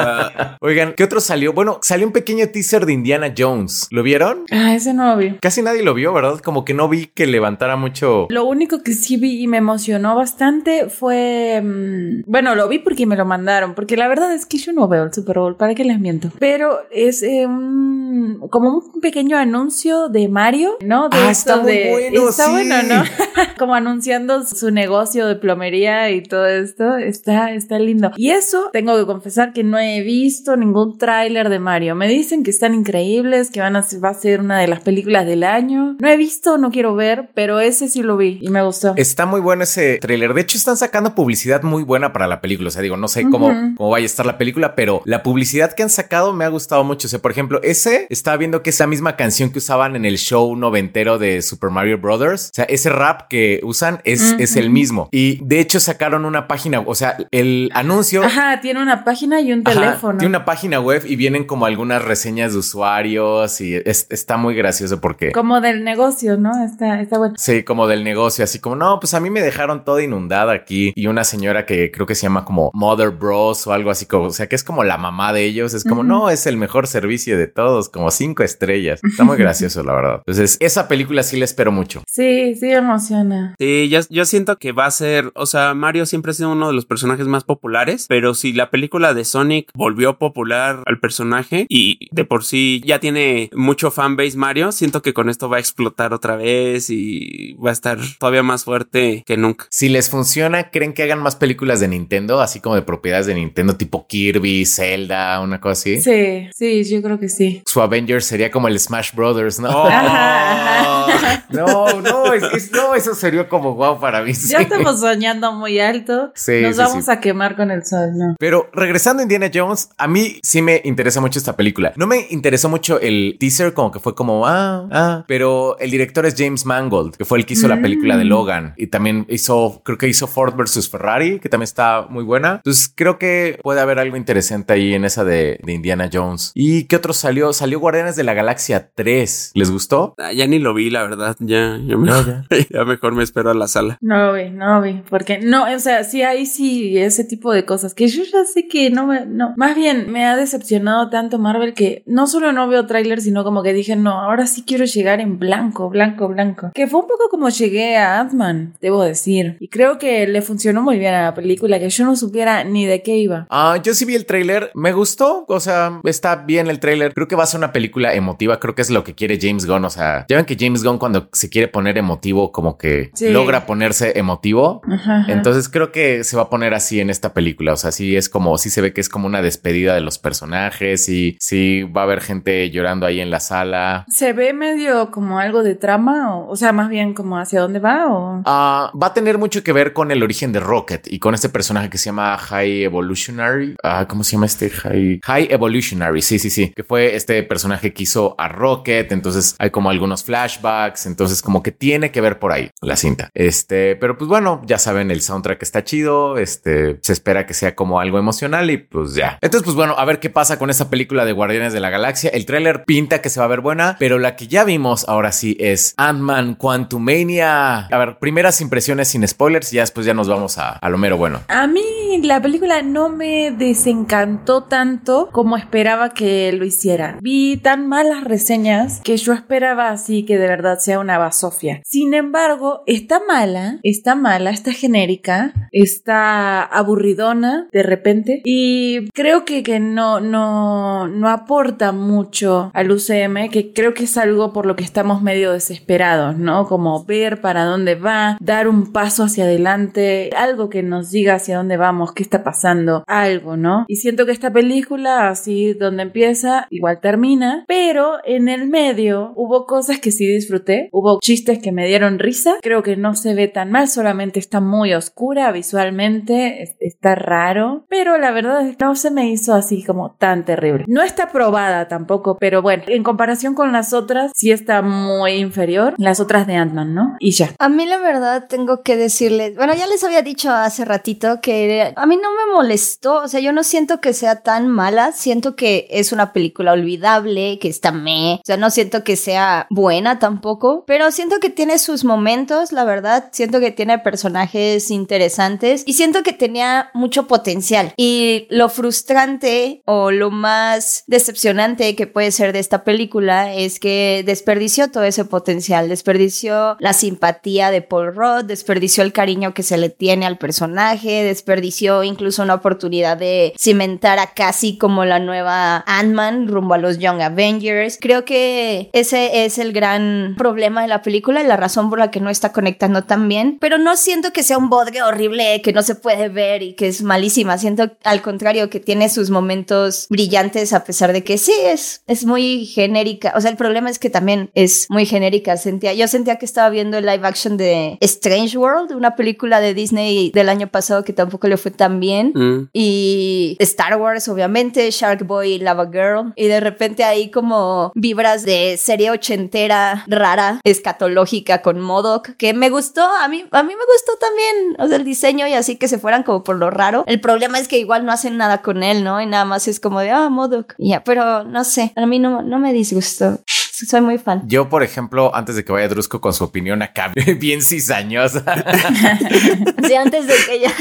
Oigan, ¿qué otro salió? Bueno, salió un pequeño teaser de Indiana Jones. ¿Lo vieron? Ah, ese no lo vi. Casi nadie lo vio, ¿verdad? Como que no vi que levantara mucho. Lo único que sí vi y me emocionó bastante fue. Mm, bueno, lo vi porque me lo mandaron. Porque la verdad es que yo no veo el Super Bowl, ¿para qué les miento? Pero es eh, un. como un pequeño anuncio de Mario, ¿no? De Ah, está muy de- bueno, Está sí. bueno, ¿no? como anunciando su negocio de plomería y todo esto. Está, está lindo. Y eso, tengo que confesar que no he visto ningún tráiler de Mario. Me dicen que están increíbles, que van a, ser- va a ser una de las películas del año. No he visto, no quiero ver, pero ese sí lo vi y me gustó. Está muy bueno ese tráiler. De hecho, están sacando publicidad muy buena para la película. O sea, digo, no sé cómo, cómo vaya a estar la película, pero la publicidad que han sacado me ha gustado mucho. O sea, por ejemplo, ese estaba viendo que es la misma canción que usaban en el show noventero de Super Mario Brothers. O sea, ese rap que usan es, es el mismo. Y de hecho, sacaron una página, o sea, el anuncio. Ajá, tiene una página y un Ajá, teléfono. tiene una página web y vienen como algunas reseñas de usuarios y es- está muy gracioso porque Como del negocio, ¿no? Está, está bueno. Sí, como del negocio, así como, no, pues a mí me dejaron toda inundada aquí y una señora que creo que se llama como Mother Bros o algo así, como, o sea, que es como la mamá de ellos, es como, no, es el mejor servicio de todos, como cinco estrellas. Está muy gracioso, la verdad. Entonces, esa película sí la espero mucho. Sí, sí me emociona. Sí, yo, yo siento que va a ser, o sea, Mario siempre ha sido uno de los personajes más populares, pero si la película de Sonic volvió popular al personaje y de por sí ya tiene mucho fanbase Mario, siento que con esto va a explotar otra vez y va a estar todavía más fuerte que nunca. Si les funciona, ¿creen que hagan más películas de Nintendo, así como de propiedades de Nintendo, tipo Kirby, Zelda, una cosa así. Sí, sí, yo creo que sí. Su Avengers sería como el Smash Brothers, ¿no? Oh. No, no, es, es- no, eso sería como guau para mí. sí. Ya estamos soñando muy alto. Sí, Nos sí, vamos sí. a quemar con el sol, ¿no? Pero regresando a Indiana Jones, a mí sí me interesa mucho esta película. No me interesó mucho el teaser, como que fue como, ah, ah, pero el director es James Mangold, que fue el que hizo la película de Logan y también hizo, creo que hizo Ford versus Ferrari, que también está muy buena. Entonces creo que puede haber algo interesante ahí en esa de, de Indiana Jones. ¿Y qué otro salió? Salió Guardianes de la Galaxia 3. ¿Les gustó? Ah, Ya ni lo vi, la verdad. Ya, ya, me- ya mejor me espero a la sala. No lo vi, no lo vi. Porque no, o sea, sí hay sí ese tipo de cosas que yo ya sé que no me, no. Más bien me ha decepcionado tanto Marvel que no solo no veo tráiler, sino como que dije, no, ahora sí quiero llegar en blanco, blanco, blanco. Que fue un poco como llegué a Ant-Man, debo decir. Y creo que le funcionó muy bien la película, que yo no supiera ni de qué iba. Ah, yo sí vi el tráiler, me gustó, o sea, está bien el tráiler. Creo que va a ser una película emotiva, creo que es lo que quiere James Gunn, o sea, ya ven que James Gunn cuando se quiere poner emotivo como que Sí. logra ponerse emotivo. Ajá, ajá. Entonces creo que se va a poner así en esta película, o sea, sí es como, sí se ve que es como una despedida de los personajes y sí va a haber gente llorando ahí en la sala. ¿Se ve medio como algo de trama? O, o sea, más bien como hacia dónde va o... Ah, va a tener mucho que ver con el origen de Y con este personaje que se llama High Evolutionary. Ah, ¿cómo se llama este? High, High Evolutionary. Sí, sí, sí. Que fue este personaje que hizo a Rocket. Entonces hay como algunos flashbacks. Entonces, como que tiene que ver por ahí la cinta. Este, pero pues bueno, ya saben, el soundtrack está chido. Este, se espera que sea como algo emocional y pues ya. Entonces, pues bueno, a ver qué pasa con esta película de Guardianes de la Galaxia. El tráiler pinta que se va a ver buena, pero la que ya vimos ahora sí es Ant-Man Quantumania. A ver, primeras impresiones sin spoilers ya después ya nos vamos a, a lo mero bueno. A mí la película no me desencantó tanto como esperaba que lo hiciera. Vi tan malas reseñas que yo esperaba así que de verdad sea una basofia. Sin embargo, está mala, está mala, está genérica, está aburridona de repente y creo que, que no, no, no aporta mucho al UCM, que creo que es algo por lo que estamos medio desesperados, ¿no? Como ver para dónde va, dar un paso hacia adelante, algo que nos diga hacia dónde vamos, qué está pasando, algo, ¿no? Y siento que esta película, así donde empieza, igual termina, pero en el medio hubo cosas que sí disfruté, hubo chistes que me dieron risa, creo que no se ve tan mal, solamente está muy oscura visualmente, es- está raro, pero la verdad es que no se me hizo así como tan terrible. No está probada tampoco, pero bueno, en comparación con las otras, sí está muy inferior, las otras de Ant-Man, ¿no? Y ya. A mí la verdad tengo que decirles, bueno, ya les había dicho hace ratito que a mí no me molestó, o sea, yo no siento que sea tan mala, siento que es una película olvidable, que está me, o sea, no siento que sea buena tampoco, pero siento que tiene sus momentos, la verdad, siento que tiene personajes interesantes y siento que tenía mucho potencial. Y lo frustrante o lo más decepcionante que puede ser de esta película es que desperdició todo ese potencial, desperdició la simpatía de Paul Rudd, desperdició el cariño que se le tiene al personaje, desperdició incluso una oportunidad de cimentar a casi como la nueva Ant-Man rumbo a los Young Avengers. Creo que ese es el gran problema de la película y la razón por la que no está conectando tan bien, pero no siento que sea un bodrio horrible que no se puede ver y que es malísima, siento al contrario que tiene sus momentos brillantes a pesar de que sí es, es muy genérica, o sea, el problema es que también es muy genérica, sentía, yo sentía que estaba viendo el live action de Strange World, una película de Disney del año pasado que tampoco le fue tan bien. Mm. Y Star Wars, obviamente, Shark Boy y Lava Girl. Y de repente ahí como vibras de serie ochentera, rara, escatológica con Modoc, que me gustó, a mí, a mí me gustó también, o sea, el diseño y así que se fueran como por lo raro. El problema es que igual no hacen nada con él, ¿no? Y nada más es como de, ah, Modoc. Y Ya, pero no sé, a mí no, no me disgustó. Soy muy fan. Yo, por ejemplo, antes de que vaya Drusco con su opinión acá, bien cizañosa, Sí, antes de que ya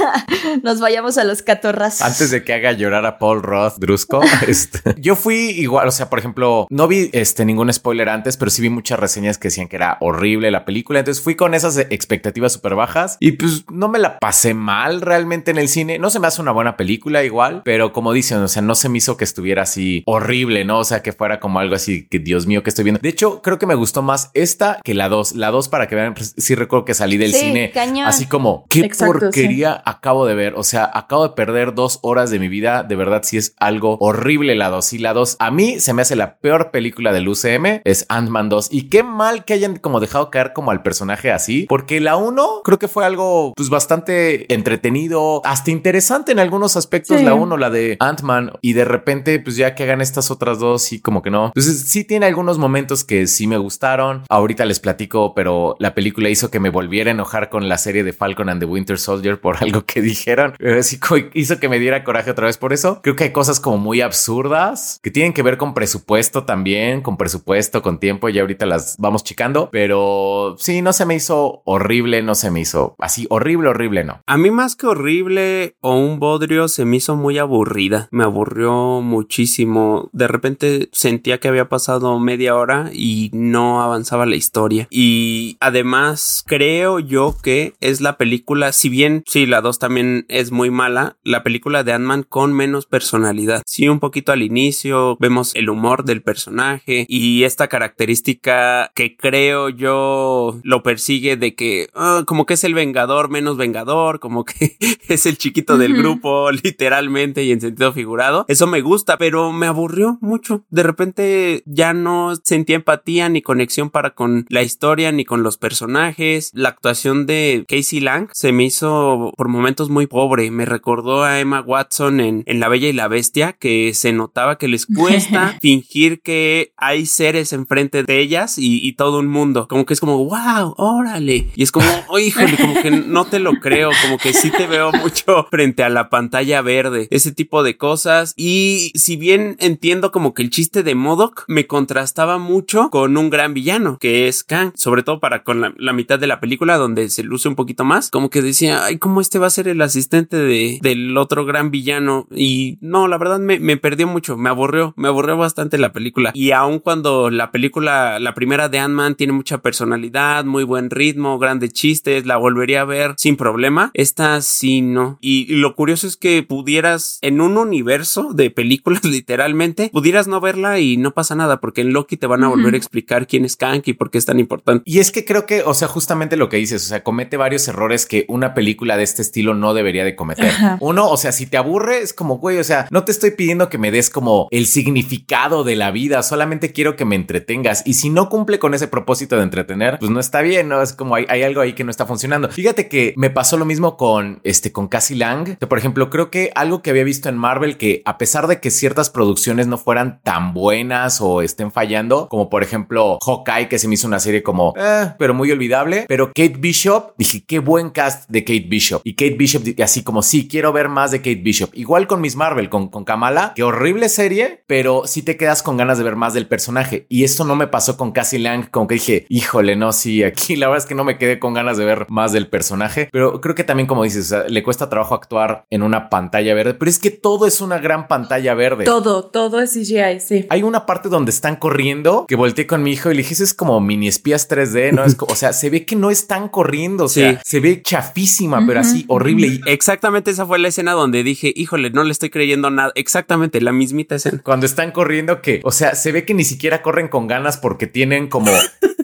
nos vayamos a los catorras. antes de que haga llorar a Paul Roth Drusco, este, yo fui igual, o sea, por ejemplo, no vi este ningún spoiler antes, pero sí vi muchas reseñas que decían que era horrible la película, entonces fui con esas expectativas súper bajas y pues no me la pasé mal realmente en el cine, no se me hace una buena película igual, pero como dicen, o sea, no se me hizo que estuviera así horrible, ¿no? O sea, que fuera como algo así que Dios mío, que estoy viendo. De hecho, creo que me gustó más esta que la 2. La 2, para que vean, pues, sí recuerdo que salí del Sí, cine cañón. así como, qué Exacto, porquería acabo de ver. O sea, acabo de perder dos horas de mi vida. De verdad, sí es algo horrible la 2. Y la 2, a mí se me hace la peor película del UCM, es Ant-Man 2. Y qué mal que hayan como dejado caer como al personaje así, porque la 1 creo que fue algo pues bastante entretenido, hasta interesante en algunos aspectos. Sí. La 1, la de Ant-Man, y de repente, pues ya que hagan estas otras dos, y como que no. Entonces, sí tiene algunos momentos que sí me gustaron. Ahorita les platico, pero la película hizo que me volviera a enojar con la serie de Falcon and the Winter Soldier por algo que dijeron. Pero sí co- hizo que me diera coraje otra vez por eso. Creo que hay cosas como muy absurdas que tienen que ver con presupuesto también, con presupuesto, con tiempo. Ya ahorita las vamos chicando, pero sí, no se me hizo horrible, no se me hizo así horrible, horrible, no. A mí más que horrible o un bodrio se me hizo muy aburrida. Me aburrió muchísimo. De repente sentía que había pasado media hora y no avanzaba la historia. Y además creo yo que es la película, si bien sí, la 2 también es muy mala, la película de Ant-Man con menos personalidad. Sí, un poquito al inicio vemos el humor del personaje y esta característica que creo yo lo persigue de que ah, como que es el vengador menos vengador, como que es el chiquito del grupo literalmente y en sentido figurado. Eso me gusta, pero me aburrió mucho. De repente ya no sentía empatía ni conexión para con la historia ni con los personajes. La actuación de Casey Lang se me hizo por momentos muy pobre. Me recordó a Emma Watson en, en La Bella y la Bestia, que se notaba que les cuesta fingir que hay seres enfrente de ellas y, y todo un mundo. Como que es como, wow, órale. Y es como, oh, híjole, como que no te lo creo, como que sí te veo mucho frente a la pantalla verde, ese tipo de cosas. Y si bien entiendo como que el chiste de Modoc me contrastaba mucho con un gran villano, que es Kang, sobre todo para con la, mitad de la película donde se luce un poquito más, como que decía, ay, ¿cómo este va a ser el asistente de, del otro gran villano? Y no, la verdad me, me perdió mucho, me aburrió, me aburrió bastante la película. Y aun cuando la película, la primera de Ant-Man tiene mucha personalidad, muy buen ritmo, grandes chistes, la volvería a ver sin problema. Esta sí no. Y lo curioso es que pudieras, en un universo de películas literalmente, pudieras no verla y no pasa nada, porque en Loki te van a volver a explicar quién es Kang y por qué es tan importante. Y es que creo que, o sea, justamente lo que dices, o sea, comete varios errores que una película de este estilo no debería de cometer. Ajá. Uno, o sea, si te aburre, es como, güey, o sea, no te estoy pidiendo que me des como el significado de la vida, solamente quiero que me entretengas. Y si no cumple con ese propósito de entretener, pues no está bien, ¿no? Es como hay, hay algo ahí que no está funcionando. Fíjate que me pasó lo mismo con, este, con Cassie Lang, que por ejemplo, creo que algo que había visto en Marvel, que a pesar de que ciertas producciones no fueran tan buenas o estén fallando, como por ejemplo Hawkeye, que se me hizo una serie como, eh, pero muy olvidable, pero Kate Bishop, dije, qué buen cast de Kate Bishop. Y Kate Bishop, así como, sí, quiero ver más de Kate Bishop. Igual con Miss Marvel, con, con Kamala, qué horrible serie, pero sí te quedas con ganas de ver más del personaje. Y esto no me pasó con Cassie Lang, como que dije, híjole, no, sí, aquí la verdad es que no me quedé con ganas de ver más del personaje, pero creo que también, como dices, o sea, le cuesta trabajo actuar en una pantalla verde, pero es que todo es una gran pantalla verde. Todo, todo es CGI, sí. Hay una parte donde están corriendo que volteé con mi hijo y le dije, "Eso es como mini espías 3D, ¿no? Es o sea, se ve que no están corriendo, o sea, Sí. se ve chafísima, pero así horrible. Y Exactamente esa fue la escena donde dije, híjole, no le estoy creyendo nada. Exactamente la mismita escena. cuando están corriendo que, o sea, se ve que ni siquiera corren con ganas porque tienen como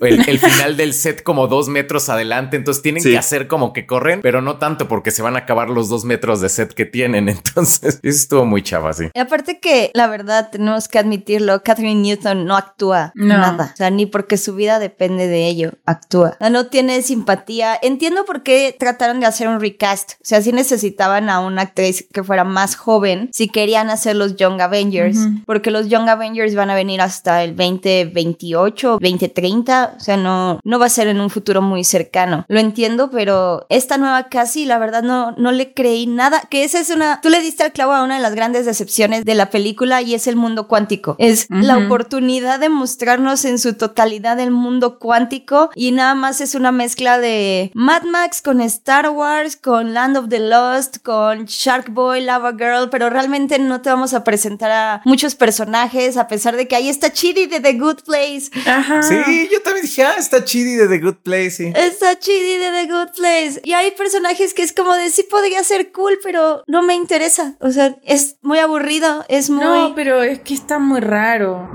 el, el final del set como dos metros adelante, entonces tienen Sí. que hacer como que corren, pero no tanto porque se van a acabar los dos metros de set que tienen. Entonces, eso estuvo muy chava, sí. Y aparte que, la verdad, tenemos que admitirlo, Catherine Newton no actúa No. nada. O sea, ni porque su vida depende de ello, actúa. No tiene simpatía. Entiendo por qué trataron de hacer un recast. O sea, si necesitaban a una actriz que fuera más joven, si querían hacer los Young Avengers, porque los Young Avengers van a venir hasta el 2028, 2030. O sea, no, no va a ser en un futuro muy cercano. Lo entiendo, pero esta nueva casi, la verdad, no, no le creí nada. Que esa es una. Tú le diste al clavo a una de las grandes decepciones de la película y es el mundo cuántico. Es la oportunidad de mostrarnos en su totalidad el mundo cuántico y nada más es una mezcla de Mad Max con Star Wars, con Land of the Lost, con Shark Boy, Lava Girl, pero realmente no te vamos a presentar a muchos personajes a pesar de que ahí está Chidi de The Good Place. Ajá. Sí, yo también dije, ah, está chidi de The Good Place, sí. Está Chidi de The Good Place. Y hay personajes que es como de sí podría ser cool, pero no me interesa. O sea, es muy aburrido, es muy... No, pero es que está muy raro.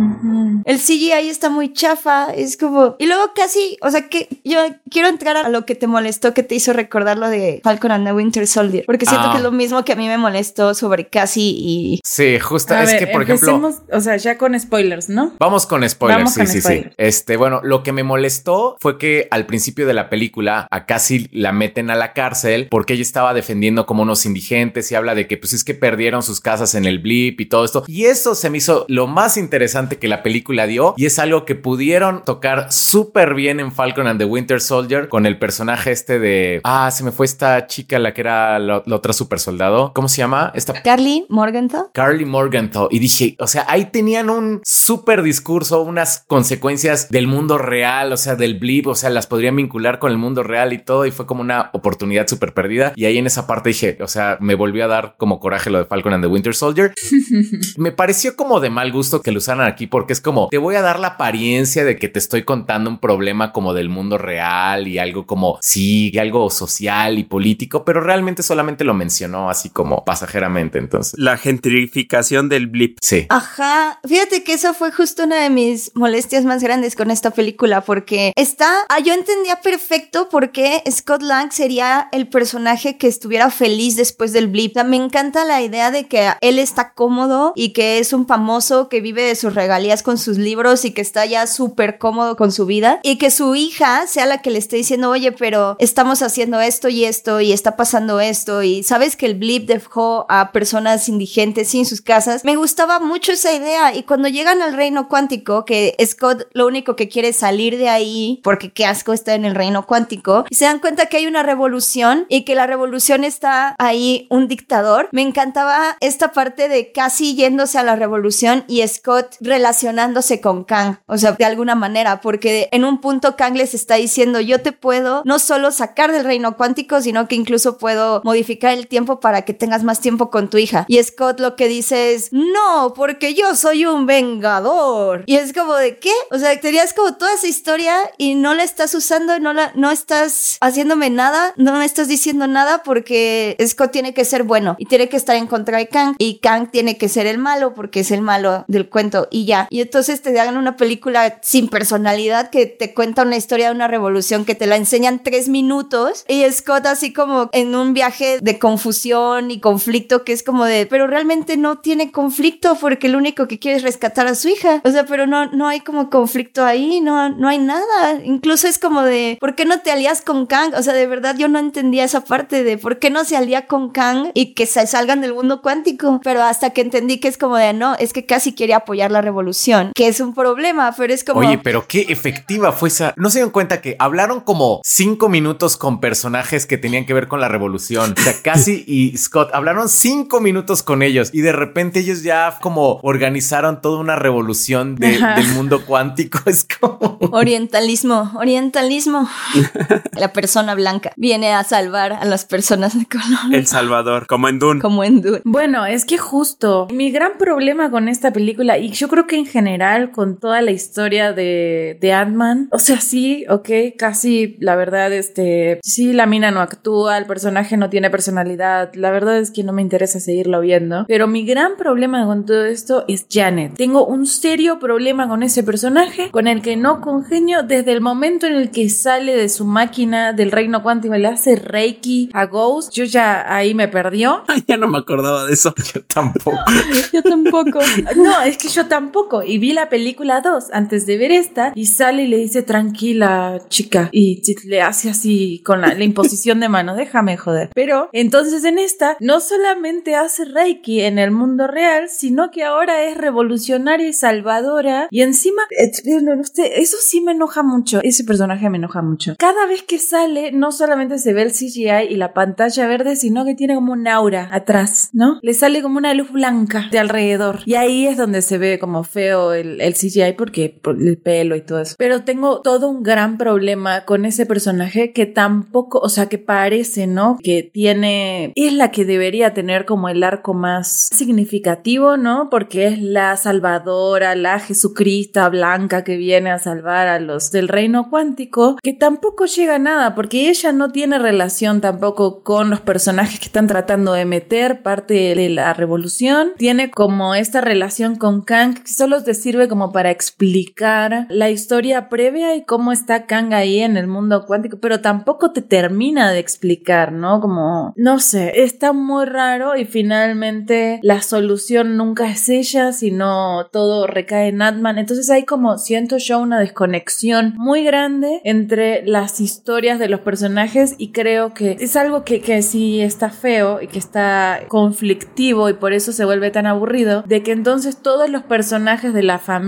El CGI CGI está muy chafa, es como... Y luego casi, o sea que yo quiero entrar a lo que te molestó, que te hizo recordar lo de Falcon and the Winter Soldier, porque siento Ah. que es lo mismo que a mí me molestó sobre casi y... Sí, justo. A es ver, que, por ejemplo. o sea, ya con spoilers, ¿no? Vamos con spoilers, Vamos sí, con sí, sí. spoilers. Este, bueno, lo que me molestó fue que al principio de la película a Cassie la meten a la cárcel porque ella estaba defendiendo como unos indigentes y habla de que pues es que perdieron sus casas en el blip y todo esto. Y eso se me hizo lo más interesante que la película dio y es algo que pudieron tocar súper bien en Falcon and the Winter Soldier con el personaje este de... Ah, se me fue esta chica, la que era la, la otra super soldado. ¿Cómo se llama? Esta Carly Morgenthau. Carly Morgenthau y dije, o sea, ahí tenían un súper discurso, unas consecuencias del mundo real, o sea, del blip, o sea, las podrían vincular con el mundo real y todo y fue como una oportunidad súper perdida y ahí en esa parte dije, o sea, me volvió a dar como coraje lo de Falcon and the Winter Soldier. me pareció como de mal gusto que lo usaran aquí porque es como, te voy a dar la apariencia de que te estoy contando un problema como del mundo real y algo como, sí, algo social y político, pero realmente solamente lo mencionó así como pasajeramente, entonces. La gentrificación del blip. Sí. Ajá, fíjate que eso fue justo una de mis molestias más grandes con esta película, porque está, ah, yo entendía perfecto por qué Scott Lang sería el personaje que estuviera feliz después del blip. O sea, me encanta la idea de que él está cómodo y que es un famoso que vive de sus regalías con sus libros y que está ya súper cómodo con su vida y que su hija sea la que le esté diciendo, oye, pero estamos haciendo esto y esto y está pasando esto y sabes que el blip dejó a personas indigentes sin sus casas. Me gustaba mucho esa idea y cuando llegan al reino cuántico, que Scott lo único que quiere es salir de ahí porque qué asco está en el reino cuántico y se dan cuenta que hay una revolución y que la revolución está ahí un dictador. Me encantaba esta parte de casi yéndose a la revolución y Scott relacionándose con Kang, o sea, de alguna manera, porque en un punto Kang les está diciendo, yo te puedo no solo sacar del reino cuántico, sino que incluso puedo modificar el tiempo para que tengas más tiempo con tu hija. Y Scott lo que dice es, no, porque yo soy un vengador. Y es como de, ¿qué? O sea, tenías como toda esa historia y no la estás usando, no la, no estás haciéndome nada, no me estás diciendo nada porque Scott tiene que ser bueno y tiene que estar en contra de Kang y Kang tiene que ser el malo porque es el malo del cuento y ya. Y entonces te dan una película sin personalidad que te cuenta una historia de una revolución que te la enseñan tres minutos y Scott así como en un viaje de confusión y conflicto que es como de, pero realmente no tiene conflicto porque lo único que quiere es rescatar a su hija. O sea, pero no, no hay como conflicto ahí, no, no hay nada. Incluso es como de, ¿por qué no te alías con Kang? O sea, de verdad yo no entendía esa parte de por qué no se alía con Kang y que se salgan del mundo cuántico. Pero hasta que entendí que es como de, no, es que casi quiere apoyar la revolución, que es un problema, pero es como... Oye, pero qué efectiva fue esa. No se dieron cuenta que hablaron como cinco minutos con personajes que tenían que ver con la revolución. O sea, Cassie y Scott hablaron cinco minutos con ellos y de repente ellos ya como organizaron toda una revolución de- del mundo cuántico. Es como. Orientalismo, orientalismo. La persona blanca viene a salvar a las personas de color. El Salvador, como en Dune. Como en Dune. Bueno, es que justo mi gran problema con esta película, y yo creo que en general con toda la historia de, de Ant-Man, o sea, sí, ok, casi la verdad, este, sí, la mina no actúa, el personaje no tiene personalidad, la verdad es que no me interesa seguirlo viendo, pero mi gran problema con todo esto es Janet. Tengo un serio problema con ese personaje, con el que no congenio desde el momento en el que sale de su máquina del reino cuántico y le hace Reiki a Ghost, yo ya ahí me perdió. Ay, ya no me acordaba de eso. Yo tampoco. Yo tampoco. No, es que yo tampoco. Y vi la película 2 antes de ver esta y sale y le dice tranquila, chica. Y le hace así con la, la imposición de mano, déjame joder. Pero entonces en esta no solamente hace Reiki en el mundo real, sino que ahora es revolucionaria y salvadora. Y encima, eh, eso sí me enoja mucho. Ese personaje me enoja mucho. Cada vez que sale, no solamente se ve el CGI y la pantalla verde, sino que tiene como un aura atrás, ¿no? Le sale como una luz blanca de alrededor. Y ahí es donde se ve como feo el, el CGI porque por el pelo y todo eso. Pero tengo todo un gran problema con ese personaje que tampoco, o sea, que parece, ¿no? Que tiene, es la que debería tener como el arco más significativo, ¿no? Porque es la salvadora, la Jesucrista blanca que viene a salvar a los del reino cuántico, que tampoco llega a nada porque ella no tiene relación tampoco con los personajes que están tratando de meter parte de la revolución. Tiene como esta relación con Kang que solo te sirve como para explicar la historia previa y cómo está Kang ahí en el mundo cuántico, pero tampoco te termina de explicar, ¿no? Como, no sé, está muy raro y finalmente la solución nunca es ella, sino todo recae en Atman. Entonces hay como, siento yo, una desconexión muy grande entre las historias de los personajes y creo que es algo que, que sí está feo y que está conflictivo y por eso se vuelve tan aburrido, de que entonces todos los personajes de la familia,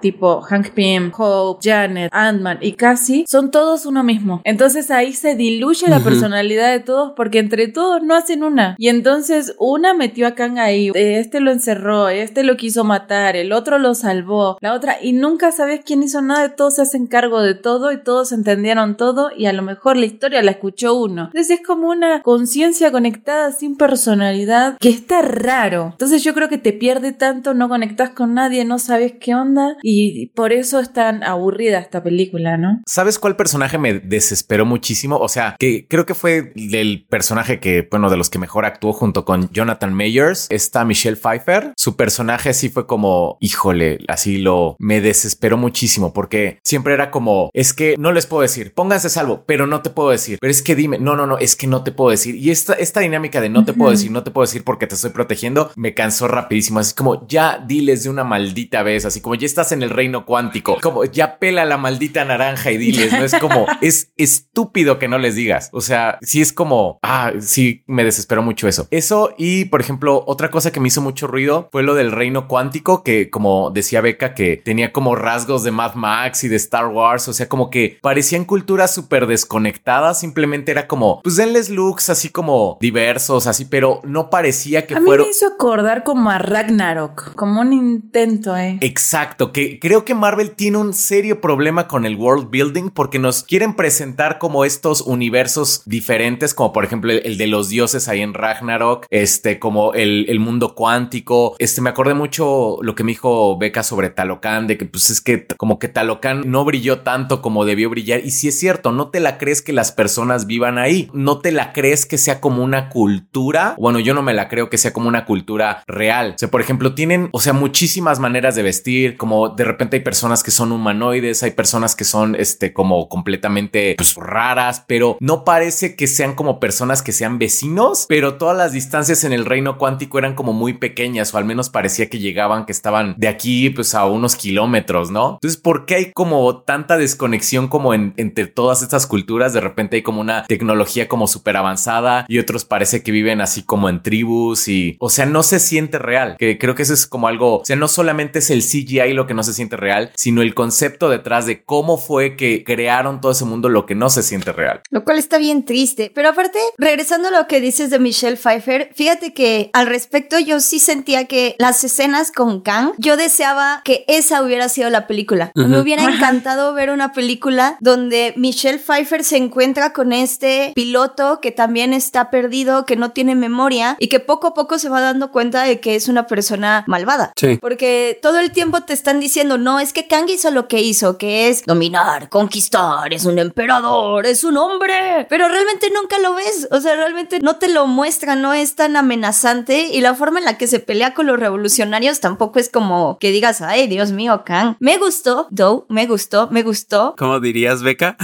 tipo Hank Pym, Hope, Janet, Ant-Man y Cassie, son todos uno mismo. Entonces ahí se diluye la personalidad de todos porque entre todos no hacen una. Y entonces una metió a Kang ahí, este lo encerró, este lo quiso matar, el otro lo salvó, la otra, y nunca sabes quién hizo nada, todos se hacen cargo de todo y todos entendieron todo y a lo mejor la historia la escuchó uno. Entonces es como una conciencia conectada sin personalidad que está raro. Entonces yo creo que te pierde tanto, no conectas con nadie, no sabes qué onda y por eso es tan aburrida esta película, ¿no? ¿Sabes cuál personaje me desesperó muchísimo? O sea, que creo que fue el personaje que, bueno, de los que mejor actuó junto con Jonathan Mayers, está Michelle Pfeiffer. Su personaje así fue como, híjole, así lo me desesperó muchísimo porque siempre era como, es que no les puedo decir, pónganse salvo, pero no te puedo decir, pero es que dime, no, no, no, es que no te puedo decir. Y esta, esta dinámica de no te puedo decir, no te puedo decir porque te estoy protegiendo, me cansó rapidísimo. Así como ya diles de una maldita vez, así como ya estás en el reino cuántico, como ya pela la maldita naranja y diles, no es como, es estúpido que no les digas. O sea, sí es como, ah, sí, me desesperó mucho eso. Eso y, por ejemplo, otra cosa que me hizo mucho ruido fue lo del reino cuántico, que como decía Beca, que tenía como rasgos de Mad Max y de Star Wars, o sea, como que parecían culturas súper desconectadas, simplemente era como, pues denles looks así como diversos, así, pero no parecía que a fueron... Mí me hizo acordar como a Ragnarok, como un intento, eh. Exacto, que creo que Marvel tiene un serio problema con el world building porque nos quieren presentar como estos universos diferentes, como por ejemplo el, de los dioses ahí en Ragnarok, este, como el, el, mundo cuántico. Este, me acordé mucho lo que me dijo Beca sobre Talocan, de que pues es que como que Talocan no brilló tanto como debió brillar. Y si es cierto, no te la crees que las personas vivan ahí, no te la crees que sea como una cultura. Bueno, yo no me la creo que sea como una cultura real. O sea, por ejemplo, tienen, o sea, muchísimas maneras de vestir, como de repente hay personas que son humanoides, hay personas que son, este, como completamente, pues, raras, pero no parece que sean como personas que sean vecinos, pero todas las distancias en el reino cuántico eran como muy pequeñas, o al menos parecía que llegaban, que estaban de aquí, pues, a unos kilómetros, ¿no? Entonces, ¿por qué hay como tanta desconexión como entre todas estas culturas? De repente hay como una tecnología como súper avanzada y otros parece que viven así como en tribus y, o sea, no se siente real, que creo que eso es como algo, o sea, no solamente es el CGI lo que no se siente real, sino el concepto detrás de cómo fue que crearon todo ese mundo lo que no se siente real. Lo cual está bien triste, pero aparte, regresando a lo que dices de Michelle Pfeiffer, fíjate que al respecto yo sí sentía que las escenas con Kang, yo deseaba que esa hubiera sido la película. Me hubiera encantado ver una película donde Michelle Pfeiffer se encuentra con este piloto que también está perdido, que no tiene memoria y que poco a poco se va dando cuenta de que es una persona malvada. Sí. Porque todo el tiempo te están diciendo, no, es que Kang hizo lo que hizo, que es dominar, conquistar, es un emperador, es un hombre. Pero realmente nunca lo ves. O sea, realmente no te lo muestra, no es tan amenazante. Y la forma en la que se pelea con los revolucionarios tampoco es como que digas, ay, Dios mío, Kang. Me gustó, Doe, me gustó, me gustó. ¿Cómo dirías, Beca?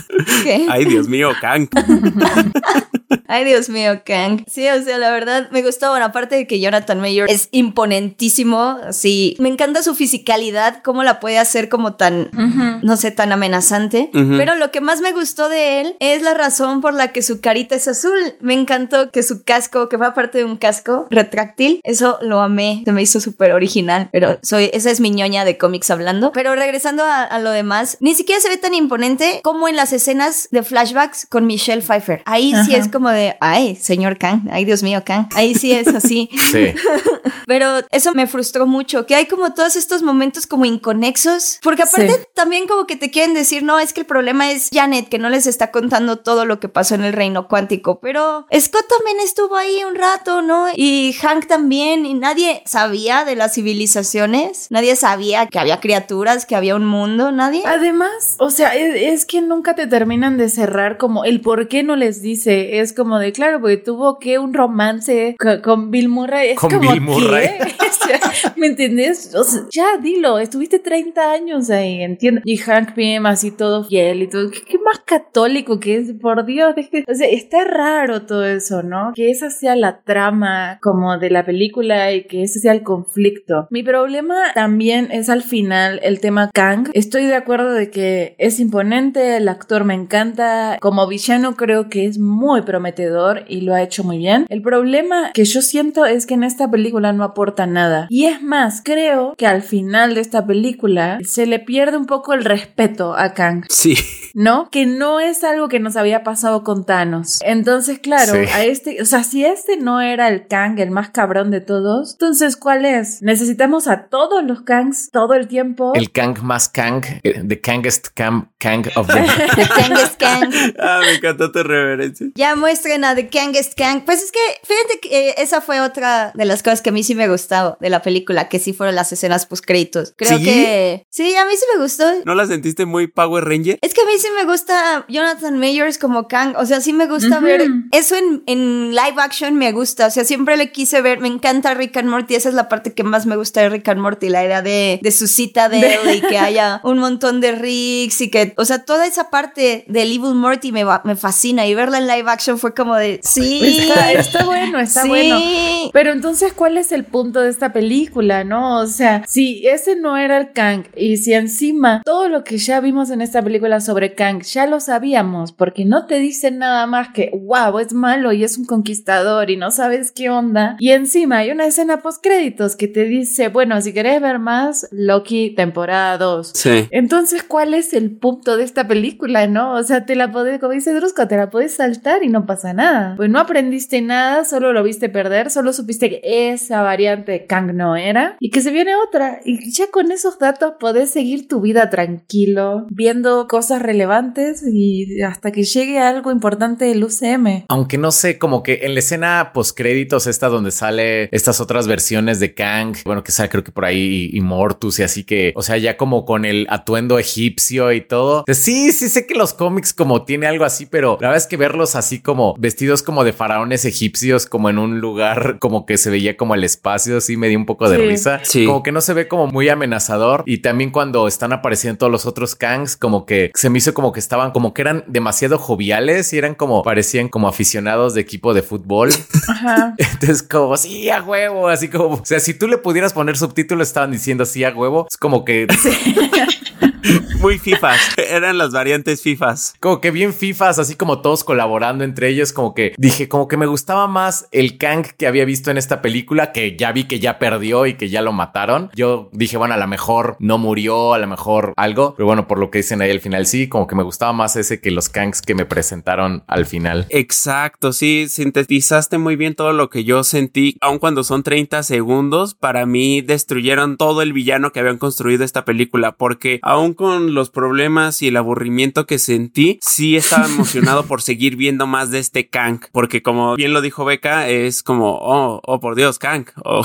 ¿Qué? Ay, Dios mío, Kang. Ay, Dios mío, Kang. Sí, o sea, la verdad me gustó. Bueno, aparte de que Jonathan Mayer es imponentísimo, sí. Me encanta su fisicalidad, cómo la puede hacer como tan, no sé, tan amenazante. Pero lo que más me gustó de él es la razón por la que su carita es azul. Me encantó que su casco, que fue aparte de un casco retráctil, eso lo amé. Se me hizo súper original. Pero soy, esa es mi ñoña de cómics hablando. Pero regresando a, a lo demás, ni siquiera se ve tan imponente como en las escenas de flashbacks con Michelle Pfeiffer. Ahí sí es como de, ay, señor Kang, ay, Dios mío, Kang. Ahí sí es así. Sí. Pero eso me frustró mucho, que hay como todos estos momentos como inconexos, porque aparte Sí. también como que te quieren decir, no, es que el problema es Janet, que no les está contando todo lo que pasó en el reino cuántico, pero Scott también estuvo ahí un rato, ¿no? Y Hank también, y nadie sabía de las civilizaciones, nadie sabía que había criaturas, que había un mundo, nadie. Además, o sea, es, es que nunca te terminan de cerrar como el por qué no les dice. Es como como de, claro, porque tuvo que un romance co- con, Bill Murray. Es Con como, Bill Murray. ¿Me entendés? O sea, ya dilo, estuviste 30 años ahí, entiendo. Y Hank Pym así todo fiel y todo. ¿Qué, qué más católico que es? Por Dios, deje- O sea, está raro todo eso, ¿no? Que esa sea la trama como de la película y que ese sea el conflicto. Mi problema también es al final el tema Kang. Estoy de acuerdo de que es imponente, el actor me encanta. Como villano creo que es muy prometedor y lo ha hecho muy bien. El problema que yo siento es que en esta película no aporta nada. Y es más, creo que al final de esta película se le pierde un poco el respeto a Kang. Sí. ¿no? Que no es algo que nos había pasado con Thanos. Entonces, claro, Sí. a este, o sea, si este no era el Kang, el más cabrón de todos, entonces, ¿cuál es? Necesitamos a todos los Kangs todo el tiempo. El Kang más Kang, eh, the Kangest Kang, Kang of the... The Kangest Kang. Ah, me encantó tu reverencia. Ya muestren a The Kangest Kang. Pues es que, fíjate que eh, esa fue otra de las cosas que a mí sí me gustó de la película, que sí fueron las escenas post créditos. Creo ¿Sí? que sí, a mí sí me gustó. ¿No la sentiste muy Power Ranger? Es que a mí sí me gusta Jonathan Mayers como Kang. O sea, sí me gusta Ujú. ver. Eso en, en live action me gusta. O sea, siempre le quise ver. Me encanta Rick and Morty. Esa es la parte que más me gusta de Rick and Morty. La idea de, de su cita de él y que haya un montón de Ricks y que. O sea, toda esa parte del Evil Morty me, va- me fascina. Y verla en live action fue como de. Sí. Está, está bueno, está sí. bueno. Pero entonces, ¿cuál es el punto de esta película, no? O sea, si ese no era el Kang y si encima todo lo que ya vimos en esta película sobre Kang ya lo sabíamos, porque no te dicen nada más que, wow, es malo y es un conquistador y no sabes qué onda. Y encima hay una escena post créditos que te dice, bueno, si querés ver más, Loki temporada 2. Sí. Entonces, ¿cuál es el punto de esta película, no? O sea, te la podés, como dice Drusco, te la podés saltar y no pasa nada. Pues no aprendiste nada, solo lo viste perder, solo supiste que esa variante de Kang no era y que se viene otra. Y ya con esos datos podés seguir tu vida tranquilo, viendo cosas relevantes y hasta que llegue algo importante del UCM. Aunque no sé, como que en la escena post créditos esta donde sale estas otras versiones de Kang, bueno, que sale creo que por ahí y Mortus y así que, o sea, ya como con el atuendo egipcio y todo. Sí, sí sé que los cómics como tiene algo así, pero la verdad es que verlos así como vestidos como de faraones egipcios, como en un lugar como que se veía como el espacio, sí me dio un poco de Sí. risa. Sí. Como que no se ve como muy amenazador y también cuando están apareciendo todos los otros Kangs, como que se me hizo como que estaban como que eran demasiado joviales y eran como parecían como aficionados de equipo de fútbol. Ajá. Entonces, como sí, a huevo, así como, o sea, si tú le pudieras poner subtítulos, estaban diciendo sí, a huevo. Es como que, Muy fifas. Eran las variantes fifas. como que bien fifas, así como todos colaborando entre ellos. Como que dije, como que me gustaba más el Kang que había visto en esta película, que ya vi que ya perdió y que ya lo mataron. Yo dije, bueno, a lo mejor no murió, a lo mejor algo, pero bueno, por lo que dicen ahí al final, sí, como que me gustaba más ese que los Kangs que me presentaron al final. Exacto, sí, sintetizaste muy bien todo lo que yo sentí, aun cuando son 30 segundos, para mí destruyeron todo el villano que habían construido esta película, porque aun con los problemas y el aburrimiento que sentí, sí estaba emocionado por seguir viendo más de este Kang, porque como bien lo dijo Beca, es como, oh, oh, por Dios, Kang, o,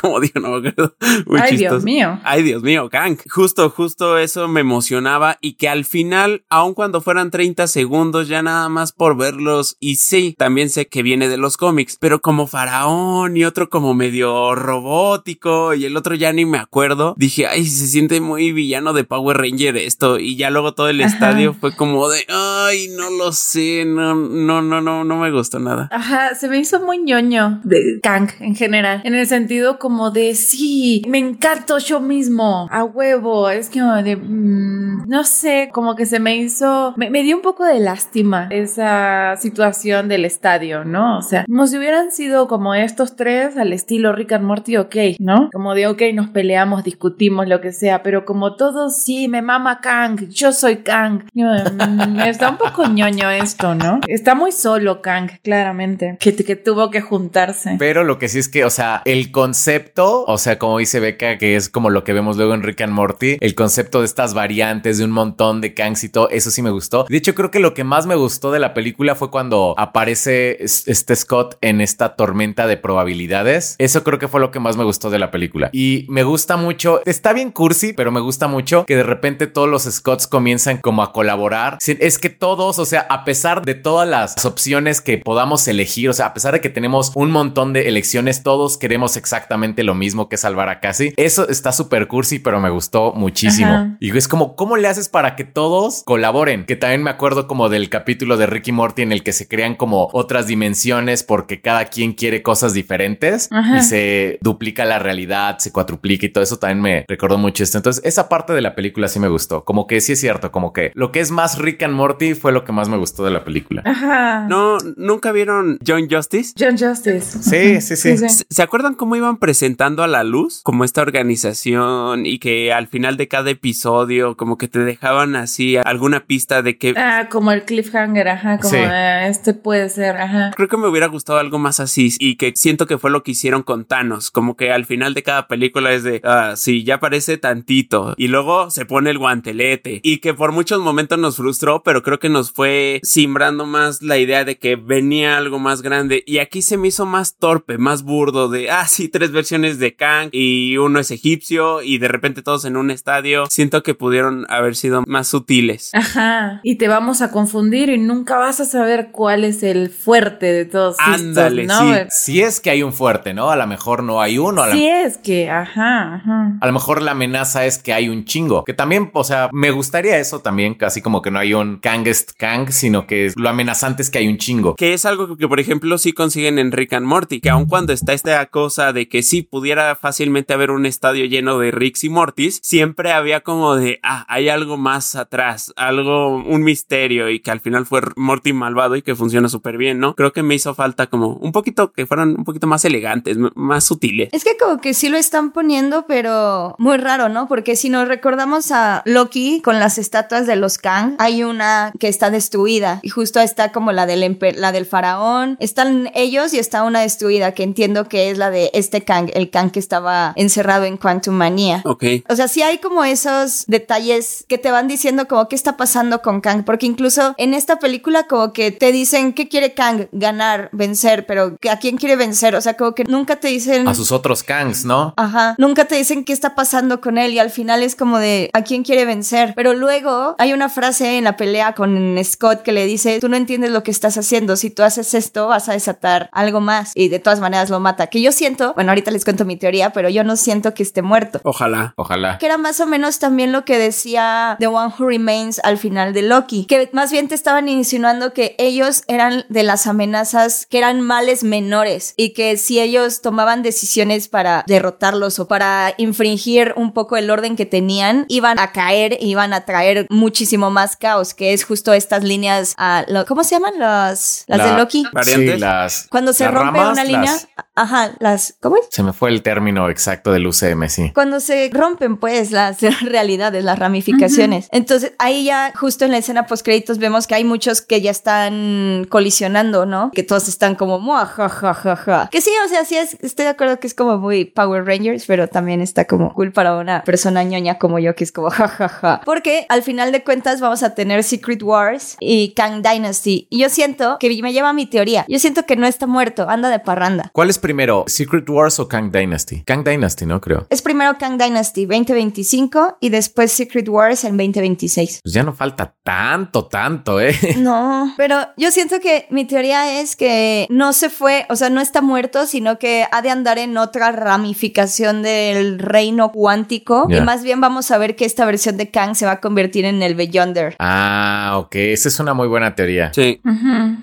como dijo, no me acuerdo, muy Ay, Dios mío. Ay, Dios mío, Kang. Justo, justo eso me emocionaba y que al final, aun cuando fueran 30 segundos, ya nada más por verlos, y sí, también sé que viene de los cómics, pero como faraón y otro como medio robótico y el otro ya ni me acuerdo, dije, ay, se siente muy villano de Power Ranger esto y ya luego todo el Ajá. estadio fue como de, ay, no lo sé, no, no, no, no, no me gustó nada. Ajá, se me hizo muy ñoño de Kang en general, en el sentido como de sí, me encanto yo mismo, a huevo, es que de, mm, no sé, como que se me hizo, me, me dio un poco de lástima esa situación del estadio, ¿no? O sea, como si hubieran sido como estos tres al estilo Rick and Morty, ok, ¿no? Como de, ok, nos peleamos, discutimos, lo que sea, pero como todos, sí, me mama Kang, yo soy Kang. Mm, está un poco ñoño esto, ¿no? Está muy solo Kang, claramente, que, que tuvo que juntarse. Pero lo que sí es que, o sea, el concepto, o sea, como dice Beca, que es como lo que vemos luego en Rick and Morty, el concepto de estas variantes de un montón de Kangs y todo, eso sí me gustó. De hecho, creo que lo que más me gustó de la película fue cuando aparece es- este Scott en esta tormenta de probabilidades. Eso creo que fue lo que más me gustó de la película. Y me gusta mucho, está bien cursi, pero me gusta mucho que de repente todos todos los Scotts comienzan como a colaborar. Es que todos, o sea, a pesar de todas las opciones que podamos elegir, o sea, a pesar de que tenemos un montón de elecciones, todos queremos exactamente lo mismo que salvar a Cassie. Eso está súper cursi, pero me gustó muchísimo. Ajá. Y es como, ¿cómo le haces para que todos colaboren? Que también me acuerdo como del capítulo de Ricky Morty en el que se crean como otras dimensiones porque cada quien quiere cosas diferentes Ajá. y se duplica la realidad, se cuatruplica y todo eso también me recordó mucho esto. Entonces, esa parte de la película sí me gustó. Como que sí es cierto, como que lo que es más Rick and Morty fue lo que más me gustó de la película. Ajá. No, ¿nunca vieron John Justice? John Justice. Sí, sí, sí. ¿Se se acuerdan cómo iban presentando a la luz? Como esta organización y que al final de cada episodio como que te dejaban así alguna pista de que... Ah, como el cliffhanger, ajá, como Sí. ah, este puede ser, ajá. Creo que me hubiera gustado algo más así y que siento que fue lo que hicieron con Thanos, como que al final de cada película es de, ah, sí, ya parece tantito y luego se pone el guantelete y que por muchos momentos nos frustró, pero creo que nos fue simbrando más la idea de que venía algo más grande y aquí se me hizo más torpe, más burdo de, ah, sí, tres versiones de Kang y uno es egipcio y de repente todos en un estadio. Siento que pudieron haber sido más sutiles. Ajá, y te vamos a confundir y nunca vas a saber cuál es el fuerte de todos Ándale, estos, ¿no? sí. Si es que hay un fuerte, ¿no? A lo mejor no hay uno. A, la- Sí es que, ajá, ajá. a lo mejor la amenaza es que hay un chingo. Que también, o sea, me gustaría eso también, casi como que no hay un Kangest Kang, sino que lo amenazante es que hay un chingo. Que es algo que, por ejemplo, sí consiguen en Rick and Morty, que aun cuando está esta cosa de que sí pudiera fácilmente haber un estadio lleno de Ricks y Mortys, siempre había como de, ah, hay algo más atrás, algo, un misterio y que al final fue Morty malvado y que funciona súper bien, ¿no? Creo que me hizo falta como un poquito, que fueran un poquito más elegantes, más sutiles. Es que como que sí lo están poniendo, pero muy raro, ¿no? Porque si nos recordamos a Loki con las estatuas de los Kang, hay una que está destruida y justo está como la del la del faraón, están ellos y está una destruida que entiendo que es la de este Kang, el Kang que estaba encerrado en Quantum Manía. Ok. O sea, sí hay como esos detalles que te van diciendo como qué está pasando con Kang, porque incluso en esta película como que te dicen qué quiere Kang, ganar, vencer, pero ¿a quién quiere vencer? O sea, como que nunca te dicen... A sus otros Kangs, ¿no? Ajá, nunca te dicen qué está pasando con él y al final es como de a quién quiere vencer. Pero luego hay una frase en la pelea con Scott que le dice, tú no entiendes lo que estás haciendo, si tú haces esto vas a desatar algo más y de todas maneras lo mata. Que yo siento, bueno, ahorita les cuento mi teoría, pero yo no siento que esté muerto. Ojalá. Ojalá. Que era más o menos también lo que decía The One Who Remains al final de Loki. Que más bien te estaban insinuando que ellos eran de las amenazas, que eran males menores. Y que si ellos tomaban decisiones para derrotarlos o para infringir un poco el orden que tenían, iban a caer, iban a traer muchísimo más caos. Que es justo estas líneas, lo- ¿cómo se llaman? Las, las de Loki. Variantes. Sí, las. Cuando se las rompe ramas, una línea, las- ajá, las, ¿cómo es? se me fue el término exacto del UCM, sí. Cuando se rompen, pues, las realidades, las ramificaciones. Entonces, ahí ya, justo en la escena post créditos, vemos que hay muchos que ya están colisionando, ¿no? Que todos están como, "Mua, ja, ja, ja, ja". Que sí, o sea, sí, es, estoy de acuerdo que es como muy Power Rangers, pero también está como cool para una persona ñoña como yo, que es como, ja, ja, Porque al final de cuentas vamos a tener Secret Wars y Kang Dynasty. Y yo siento que me lleva a mi teoría. Yo siento que no está muerto, anda de parranda. ¿Cuál es primero, Secret Wars o Kang Dynasty? Kang Dynasty, ¿no? Creo. Es primero Kang Dynasty 2025 y después Secret Wars en 2026. Pues ya no falta tanto, tanto, ¿eh? No, pero yo siento que mi teoría es que no se fue, o sea, no está muerto, sino que ha de andar en otra ramificación del reino cuántico y más bien vamos a ver que esta versión de Kang se va a convertir en el Beyonder. Ah, ok. Esa es una muy buena teoría. Sí.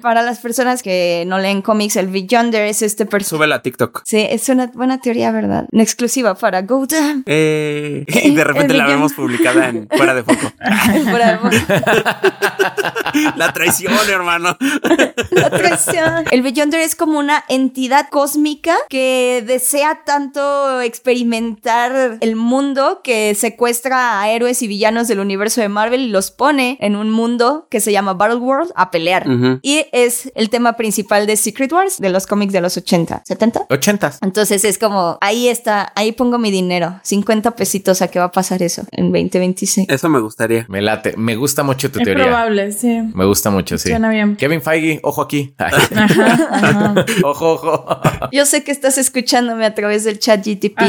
Para las personas que no leen cómics, el Beyonder es este personaje. Súbela a TikTok. Sí, es una buena teoría, ¿verdad? Una exclusiva para GoDam. Eh, y de repente la vemos publicada en fuera de foco. Fuera de- La traición, hermano. La traición. El Beyonder es como una entidad cósmica que desea tanto experimentar el mundo que secuestra a héroes y villanos del universo de Marvel y los pone en un mundo que se llama Battle World a pelear. Ujú. Y es el tema principal de Secret Wars, de los cómics de los 80, 70. Ochentas. Entonces es como, ahí está, ahí pongo mi dinero, 50 pesitos a qué va a pasar eso en 2026. Eso me gustaría. Me late. Me gusta mucho tu Es teoría. probable, sí. Me gusta mucho, sí. Suena bien. Kevin Feige, ojo aquí. Ajá, ajá. ojo, ojo. Yo sé que estás escuchándome a través del chat GTP.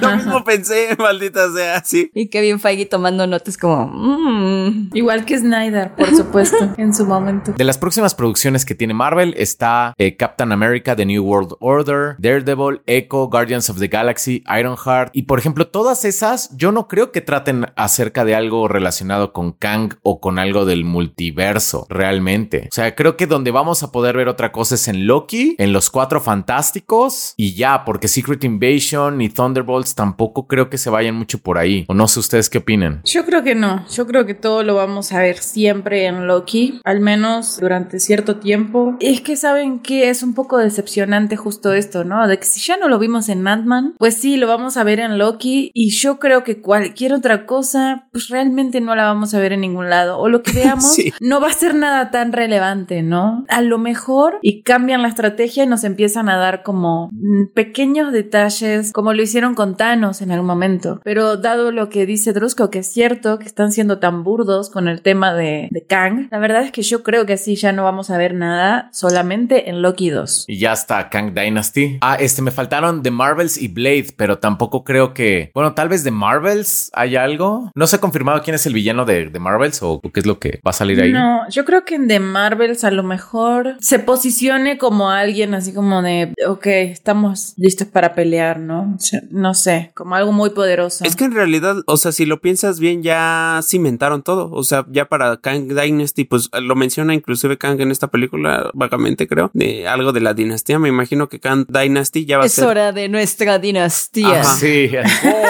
Lo mismo pensé, maldita sea, sí. Y Kevin Feige tomando notas como... Mm. Igual que Snyder, por supuesto, en su momento. De las próximas producciones que tiene Marvel está eh, Captain America, The New World Order, Daredevil, Echo, Guardians of the Galaxy, Ironheart. Y por ejemplo, todas esas yo no creo que traten acerca de algo relacionado con Kang o con algo del multiverso, realmente. O sea, creo que donde vamos a poder ver otra cosa es en Loki, en los Cuatro Fantásticos y ya, porque Secret Invasion y Thunderbolts tampoco creo que se vayan mucho por ahí. O no sé ustedes qué opinan. Yo creo que no. Yo creo que todo lo vamos a ver siempre en Loki, al menos durante cierto tiempo. Es que saben que es un poco decepcionante justo esto, ¿no? De que si ya no lo vimos en Ant-Man, pues sí, lo vamos a ver en Loki y yo creo que cualquier otra cosa, pues realmente no la vamos a ver en ningún lado. O lo que veamos no va a ser nada tan relevante, ¿no? A lo mejor y cambian la estrategia y nos empiezan a dar como mm, pequeños detalles, como lo hicieron con Thanos en algún momento. Pero dado lo que dice Drusco, que es cierto que están siendo tan burdos con el tema de, de Kang, la verdad es que yo creo que así ya no vamos a ver nada solamente en Loki 2. Y ya está Kang Dynasty. Ah, este me faltaron The Marvels y Blade, pero tampoco creo que. Bueno, tal vez de Marvels hay algo. No se ha confirmado quién es el villano de, de Marvels o qué es lo que va a salir ahí. No, yo creo que en The Marvels a lo mejor se posicione como alguien así como de, ok, estamos listos para pelear, ¿no? O sea, no sé, como algo muy poderoso. Es que en realidad, o sea, si lo piensas bien, ya cimentaron todo. O sea, ya para Kang Dynasty, pues lo menciona inclusive Kang en esta película, vagamente creo, de algo de la dinastía. Me imagino que Kang Dynasty ya va a Es ser. hora de nuestra dinastía. Ajá. Sí.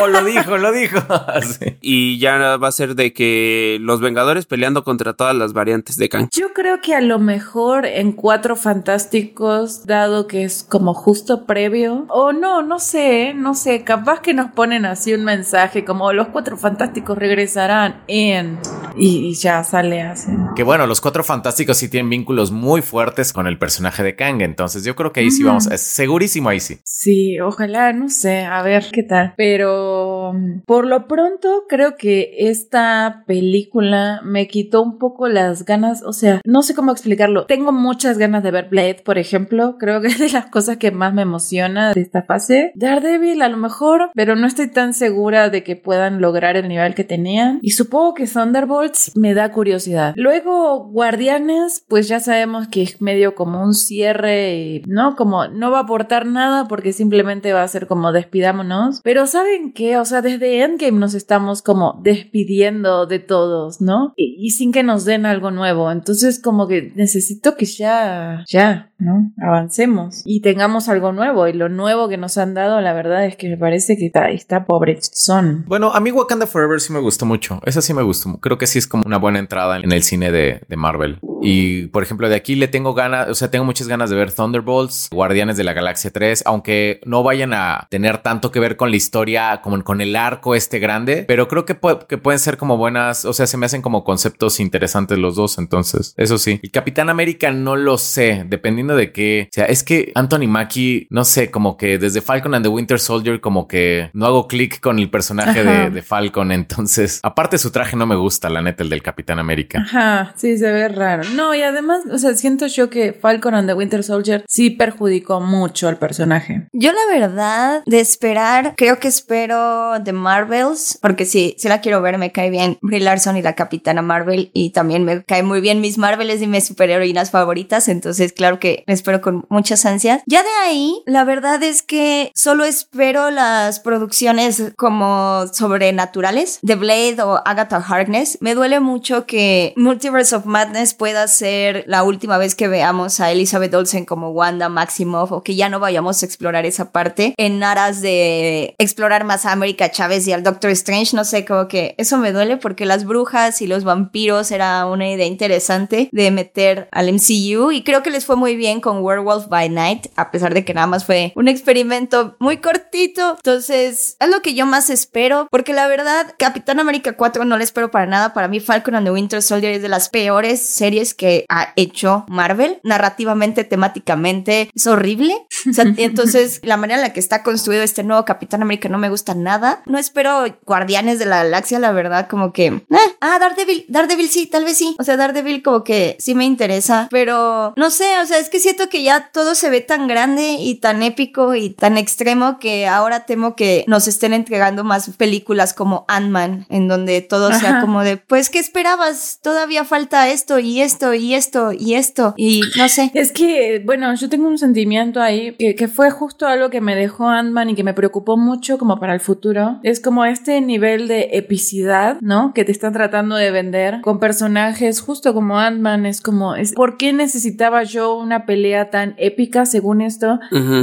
Oh, lo dijo, lo dijo. Sí. Y ya va a ser de que los Vengadores peleando contra todas las variantes de Kang. Yo creo que a lo mejor en Cuatro Fantásticos, dado que es como justo previo, o no, no sé, no sé, capaz que nos ponen así un mensaje como los Cuatro Fantásticos regresarán en... Y, y ya sale así. Que bueno, los cuatro fantásticos sí tienen vínculos muy fuertes con el personaje de Kang. Entonces yo creo que ahí sí vamos. Es segurísimo ahí sí. Sí, ojalá, no sé, a ver qué tal. Pero mm, por lo pronto creo que esta película me quitó un poco las ganas, o sea, no sé cómo explicarlo. Tengo muchas ganas de ver Blade, por ejemplo. Creo que es de las cosas que más me emociona de esta fase. Daredevil a lo mejor, pero no estoy tan segura de que puedan lograr el nivel que tenían. Y supongo que Thunderbolts me da curiosidad. Luego Guardianes, pues ya sabemos que es medio como un cierre, y, ¿no? Como no va a aportar nada porque simplemente va a ser como despidámonos. Pero ¿saben qué? O sea, desde Endgame nos estamos como despidiendo de todos, ¿no? Y, y sin que nos den algo nuevo. Entonces como que necesito que ya, ya, ¿no? Avancemos y tengamos algo nuevo. Y lo nuevo que nos han dado, la verdad es que me parece que está, está pobre son. Bueno, a mí Wakanda Forever sí me gustó mucho. Esa sí me gustó. Creo que sí es como una buena entrada en el cine de, de Marvel. Y por ejemplo, de aquí le tengo ganas, o sea, tengo muchas ganas de ver Thunderbolts, Guardianes de la Galaxia 3, aunque no vayan a tener tanto que ver con la historia, como con el arco este grande, pero creo que, pu- que pueden ser como buenas, o sea, se me hacen como conceptos interesantes los dos, entonces, eso sí. El Capitán América no lo sé, dependiendo de qué, o sea, es que Anthony Mackie, no sé, como que desde Falcon and the Winter Soldier, como que no hago clic con el personaje de, de Falcon, entonces, aparte su traje no me gusta, la neta, el del Capitán América. Ajá, sí, se ve raro. No, y además, o sea, siento yo que Falcon and the Winter Soldier sí perjudicó mucho al personaje. Yo la verdad, de esperar, creo que espero The Marvels, porque sí, sí la quiero ver, me cae bien Brie Larson y la Capitana Marvel, y también me cae muy bien mis Marvels y mis superheroínas favoritas, entonces claro que la espero con muchas ansias. Ya de ahí, la verdad es que solo espero las producciones como sobrenaturales de Blade o Agatha Harkness. Me duele mucho que Multiverse of Madness pueda ser la última vez que veamos a Elizabeth Olsen como Wanda Maximoff o que ya no vayamos a explorar esa parte en aras de explorar más a América Chávez y al Doctor Strange. No sé, como que eso me duele porque las brujas y los vampiros era una idea interesante de meter al MCU y creo que les fue muy bien con Werewolf by Night, a pesar de que nada más fue un experimento muy cortito. Entonces, es lo que yo más espero, porque la verdad, Capitán América 4 no le espero para nada. Para mí, Falcon and the Winter Soldier es de las peores series que ha hecho Marvel, narrativamente, temáticamente, es horrible. O sea, entonces, la manera en la que está construido este nuevo Capitán América no me gusta nada. No espero Guardianes de la Galaxia, la verdad, como que, eh, ah, Daredevil, Daredevil sí, tal vez sí. O sea, Daredevil como que sí me interesa, pero no sé, o sea, es que siento que ya todo se ve tan grande y tan épico y tan extremo que ahora temo que nos estén entregando más películas como Ant-Man, en donde todo sea como de, pues, ¿qué esperabas? Todavía falta esto y esto y esto y esto y no sé. Es que, bueno, yo tengo un sentimiento ahí que, que fue justo algo que me dejó Ant-Man y que me preocupó mucho como para el futuro. Es como este nivel de epicidad, ¿no? Que te están tratando de vender con personajes justo como Ant-Man. Es como, es, ¿por qué necesitaba yo una pelea tan épica según esto?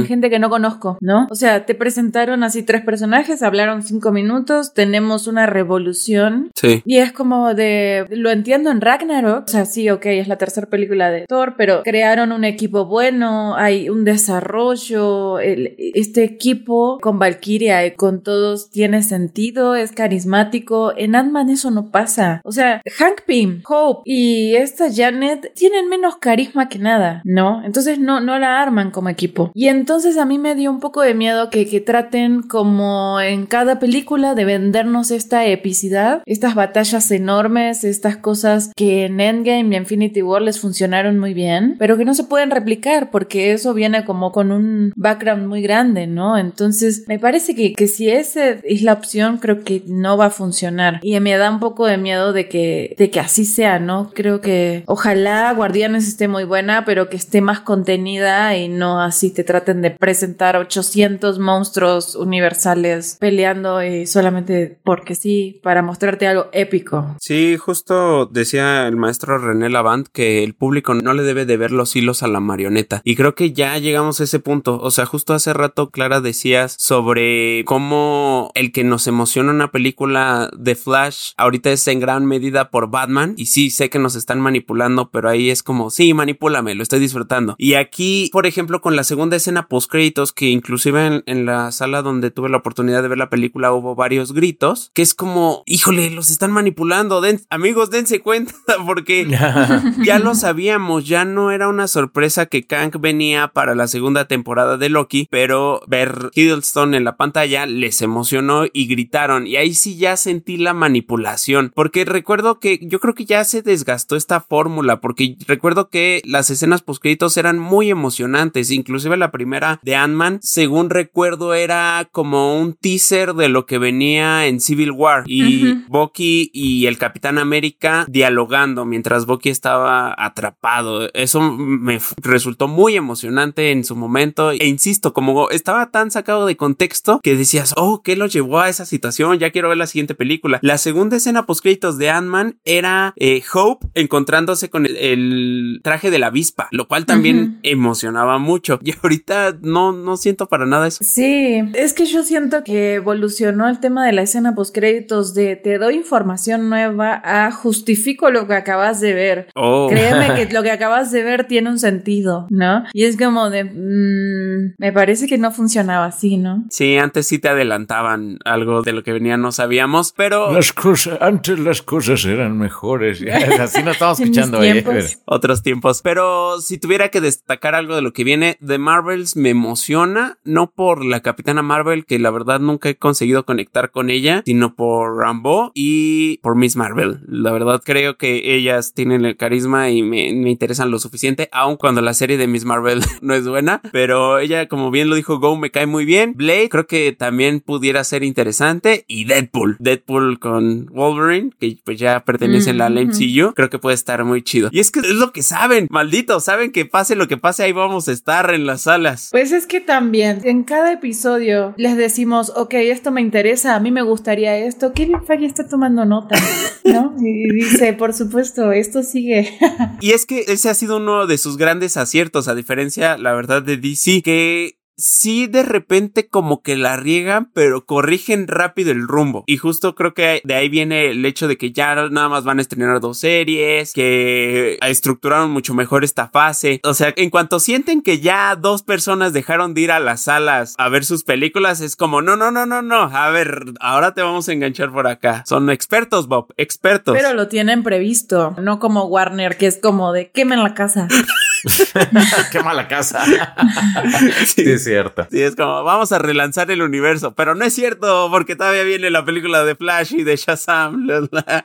Gente que no conozco, ¿no? O sea, te presentaron así tres personajes, hablaron cinco minutos, tenemos una revolución. Sí. Y es como de, lo entiendo en Ragnarok. O sea, sí, ok, es la tercera película de Thor, pero crearon un equipo bueno, hay un desarrollo, el, este equipo con Valkyria y con todos tiene sentido, es carismático. En Ant-Man eso no pasa. O sea, Hank Pym, Hope y esta Janet tienen menos carisma que nada, ¿no? Entonces no, no la arman como equipo. Y entonces a mí me dio un poco de miedo que, que traten como en cada película de vendernos esta epicidad, estas batallas enormes, estas cosas que en Endgame y Infinity War les funcionaron muy bien, pero que no se pueden replicar porque eso viene como con un background muy grande, ¿no? Entonces me parece que, que si esa es la opción, creo que no va a funcionar. Y me da un poco de miedo de que, de que así sea, ¿no? Creo que ojalá Guardianes esté muy buena, pero que esté más contenida y no así te traten de presentar 800 monstruos universales peleando y solamente porque sí, para mostrarte algo épico. Sí, justo decía el maestro René Lavant que el público no le debe de ver los hilos a la marioneta. Y creo que ya llegamos a ese punto. O sea, justo hace rato Clara decías sobre cómo el que nos emociona una película de Flash ahorita es en gran medida por Batman. Y sí, sé que nos están manipulando, pero ahí es como, sí, manipúlame, lo estoy disfrutando. Y aquí, por ejemplo, con la segunda escena post créditos, que inclusive en, la sala donde tuve la oportunidad de ver la película hubo varios gritos, que es como, híjole, los están manipulando. amigos, dense cuenta, porque ya lo sabíamos, ya no era una sorpresa que Kang venía para la segunda temporada de Loki, pero ver Hiddleston en la pantalla les emocionó y gritaron. Y ahí sí ya sentí la manipulación, porque recuerdo que yo creo que ya se desgastó esta fórmula, porque recuerdo que las escenas postcritos eran muy emocionantes, inclusive la primera de Ant-Man, según recuerdo, era como un teaser de lo que venía en Civil War y Bucky y el Capitán América dialogando mientras Bucky estaba atrapado. Eso me resultó muy emocionante en su momento e insisto, como estaba tan sacado de contexto que decías, oh, ¿qué lo llevó a esa situación? Ya quiero ver la siguiente película. La segunda escena post créditos de Ant-Man era eh, Hope encontrándose con el, traje de la avispa, lo cual también emocionaba mucho. Y ahorita no, no siento para nada eso. Sí, es que yo siento que evolucionó el tema de la escena post créditos de te doy información nueva a justifico lo que acabas de ver. Oh. Créeme que lo que acabas de ver tiene un sentido, ¿no? Y es como de, mmm, me parece que no funcionaba así, ¿no? Sí, antes sí te adelantaban algo de lo que venía, no sabíamos, pero... Las cosas, antes las cosas eran mejores. Así no estamos escuchando ahí. Otros tiempos. Pero si tuviera que destacar algo de lo que viene, de Marvels me emociona, no por la Capitana Marvel, que la verdad nunca he conseguido conectar con ella, sino por Rambo y por Miss Marvel. La verdad creo que ellas tienen el carisma y me, me interesan lo suficiente, aun cuando la serie de Miss Marvel no es buena, pero ella, como bien lo dijo Go, me cae muy bien. Blade creo que también pudiera ser interesante y Deadpool, Deadpool con Wolverine, que pues ya pertenece a la MCU, creo que puede estar muy chido. Y es que es lo que saben, malditos, saben que pase lo que pase, ahí vamos a estar en las salas. Pues es que también en cada episodio les decimos, ok, esto me interesa, a mí me gustaría esto. Kevin Feige está tomando nota, ¿no? Y dice, por supuesto, esto sigue. y es que ese ha sido uno de sus grandes aciertos, a diferencia, la verdad, de DC, que sí de repente como que la riegan, pero corrigen rápido el rumbo. Y justo creo que de ahí viene el hecho de que ya nada más van a estrenar dos series, que estructuraron mucho mejor esta fase. O sea, en cuanto sienten que ya dos personas dejaron de ir a las salas a ver sus películas, es como, no, no, no, no, no. A ver, ahora te vamos a enganchar por acá. Son expertos, Bob, expertos. Pero lo tienen previsto, no como Warner, que es como de quemen la casa. Qué mala casa. sí. es cierto. Sí, es como, vamos a relanzar el universo, pero no es cierto, porque todavía viene la película de Flash y de Shazam.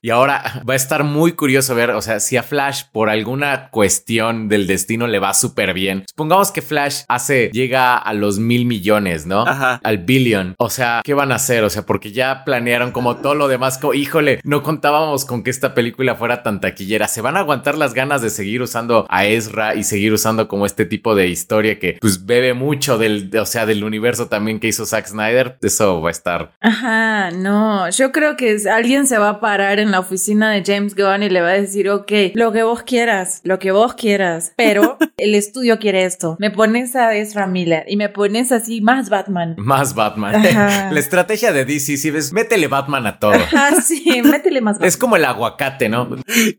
Y ahora va a estar muy curioso ver, o sea, si a Flash por alguna cuestión del destino le va súper bien. Supongamos que Flash hace, llega a los mil millones, ¿no? Ajá. Al billion. O sea, ¿qué van a hacer? O sea, porque ya planearon como todo lo demás. Como, híjole, no contábamos con que esta película fuera tan taquillera. Se van a aguantar las ganas de seguir usando a Ezra y seguir usando como este tipo de historia que pues bebe mucho del, o sea, del universo también que hizo Zack Snyder. Eso va a estar. Ajá, no. Yo creo que alguien se va a parar en la oficina de James Gunn y le va a decir, ok, lo que vos quieras, lo que vos quieras, pero el estudio quiere esto. Me pones a Ezra Miller y me pones así más Batman. Más Batman. la estrategia de DC, si ves, métele Batman a todo. Ah, sí, métele más Batman. Es como el aguacate, ¿no?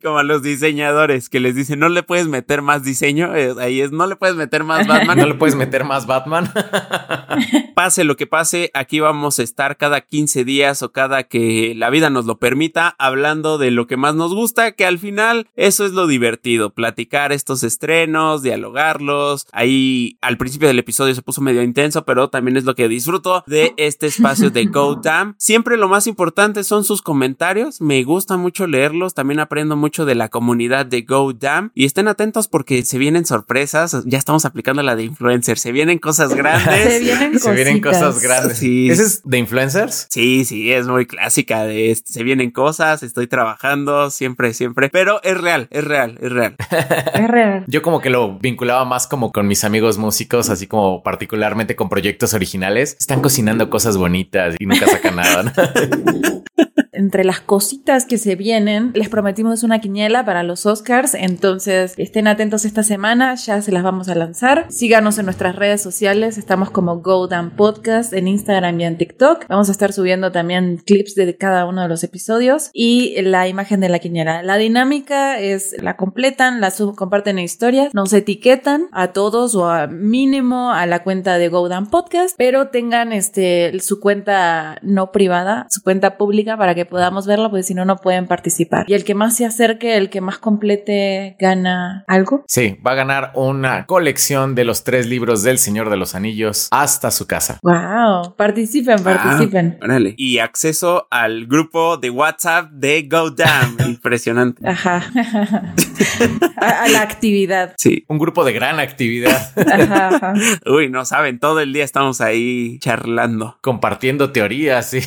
como a los diseñadores que les dicen, no le puedes meter más diseño. Eh, ahí es, no le puedes meter más Batman. no le puedes meter más Batman. pase lo que pase, aquí vamos a estar cada 15 días o cada que la vida nos lo permita hablando de lo que más nos gusta, que al final eso es lo divertido, platicar estos estrenos, dialogarlos. Ahí al principio del episodio se puso medio intenso, pero también es lo que disfruto de este espacio de Go Siempre lo más importante son sus comentarios, me gusta mucho leerlos, también aprendo mucho de la comunidad de Go y estén atentos porque se vienen sorpresas, ya estamos aplicando la de influencers, se vienen cosas grandes. se vienen, se vienen cosas grandes. Sí. ¿Ese es de influencers? Sí, sí, es muy clásica de se vienen cosas, estoy trabajando siempre, siempre, pero es real, es real, es real. es real. Yo como que lo vinculaba más como con mis amigos músicos, así como particularmente con proyectos originales. Están cocinando cosas bonitas y nunca sacan nada. entre las cositas que se vienen, les prometimos una quiniela para los Oscars, entonces estén atentos esta semana, ya se las vamos a lanzar. Síganos en nuestras redes sociales, estamos como Go Podcast en Instagram y en TikTok. Vamos a estar subiendo también clips de cada uno de los episodios y la imagen de la quiniela. La dinámica es la completan, la sub comparten en historias, nos etiquetan a todos o a mínimo a la cuenta de Go Podcast, pero tengan este su cuenta no privada, su cuenta pública para que podamos verlo, porque si no, no pueden participar. Y el que más se acerque, el que más complete, gana algo. Sí, va a ganar una colección de los tres libros del Señor de los Anillos hasta su casa. Wow, participen, participen. Y acceso al grupo de WhatsApp de Go Impresionante. Ajá. a, la actividad. Sí. Un grupo de gran actividad. ajá, Uy, no saben, todo el día estamos ahí charlando. Compartiendo teorías, sí.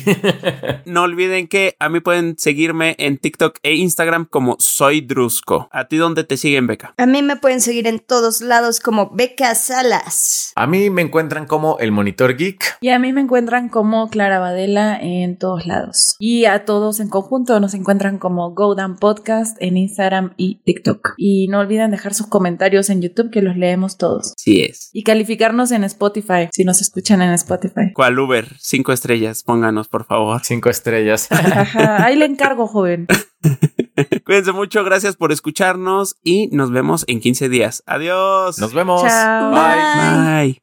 no olviden que a mí pueden seguirme en TikTok e Instagram como Soy Drusco. ¿A ti dónde te siguen, Beca? A mí me pueden seguir en todos lados como Beca Salas. A mí me encuentran como El Monitor Geek. Y a mí me encuentran como Clara Badela en todos lados. Y a todos en conjunto nos encuentran como Go Podcast en Instagram y TikTok. Y no olviden dejar sus comentarios en YouTube que los leemos todos. Sí es. Y calificarnos en Spotify si nos escuchan en Spotify. ¿Cuál Uber? Cinco estrellas, pónganos por favor. Cinco estrellas. Ajá, ahí le encargo, joven. Cuídense mucho, gracias por escucharnos y nos vemos en 15 días. Adiós. Nos vemos. Chao. Bye. Bye.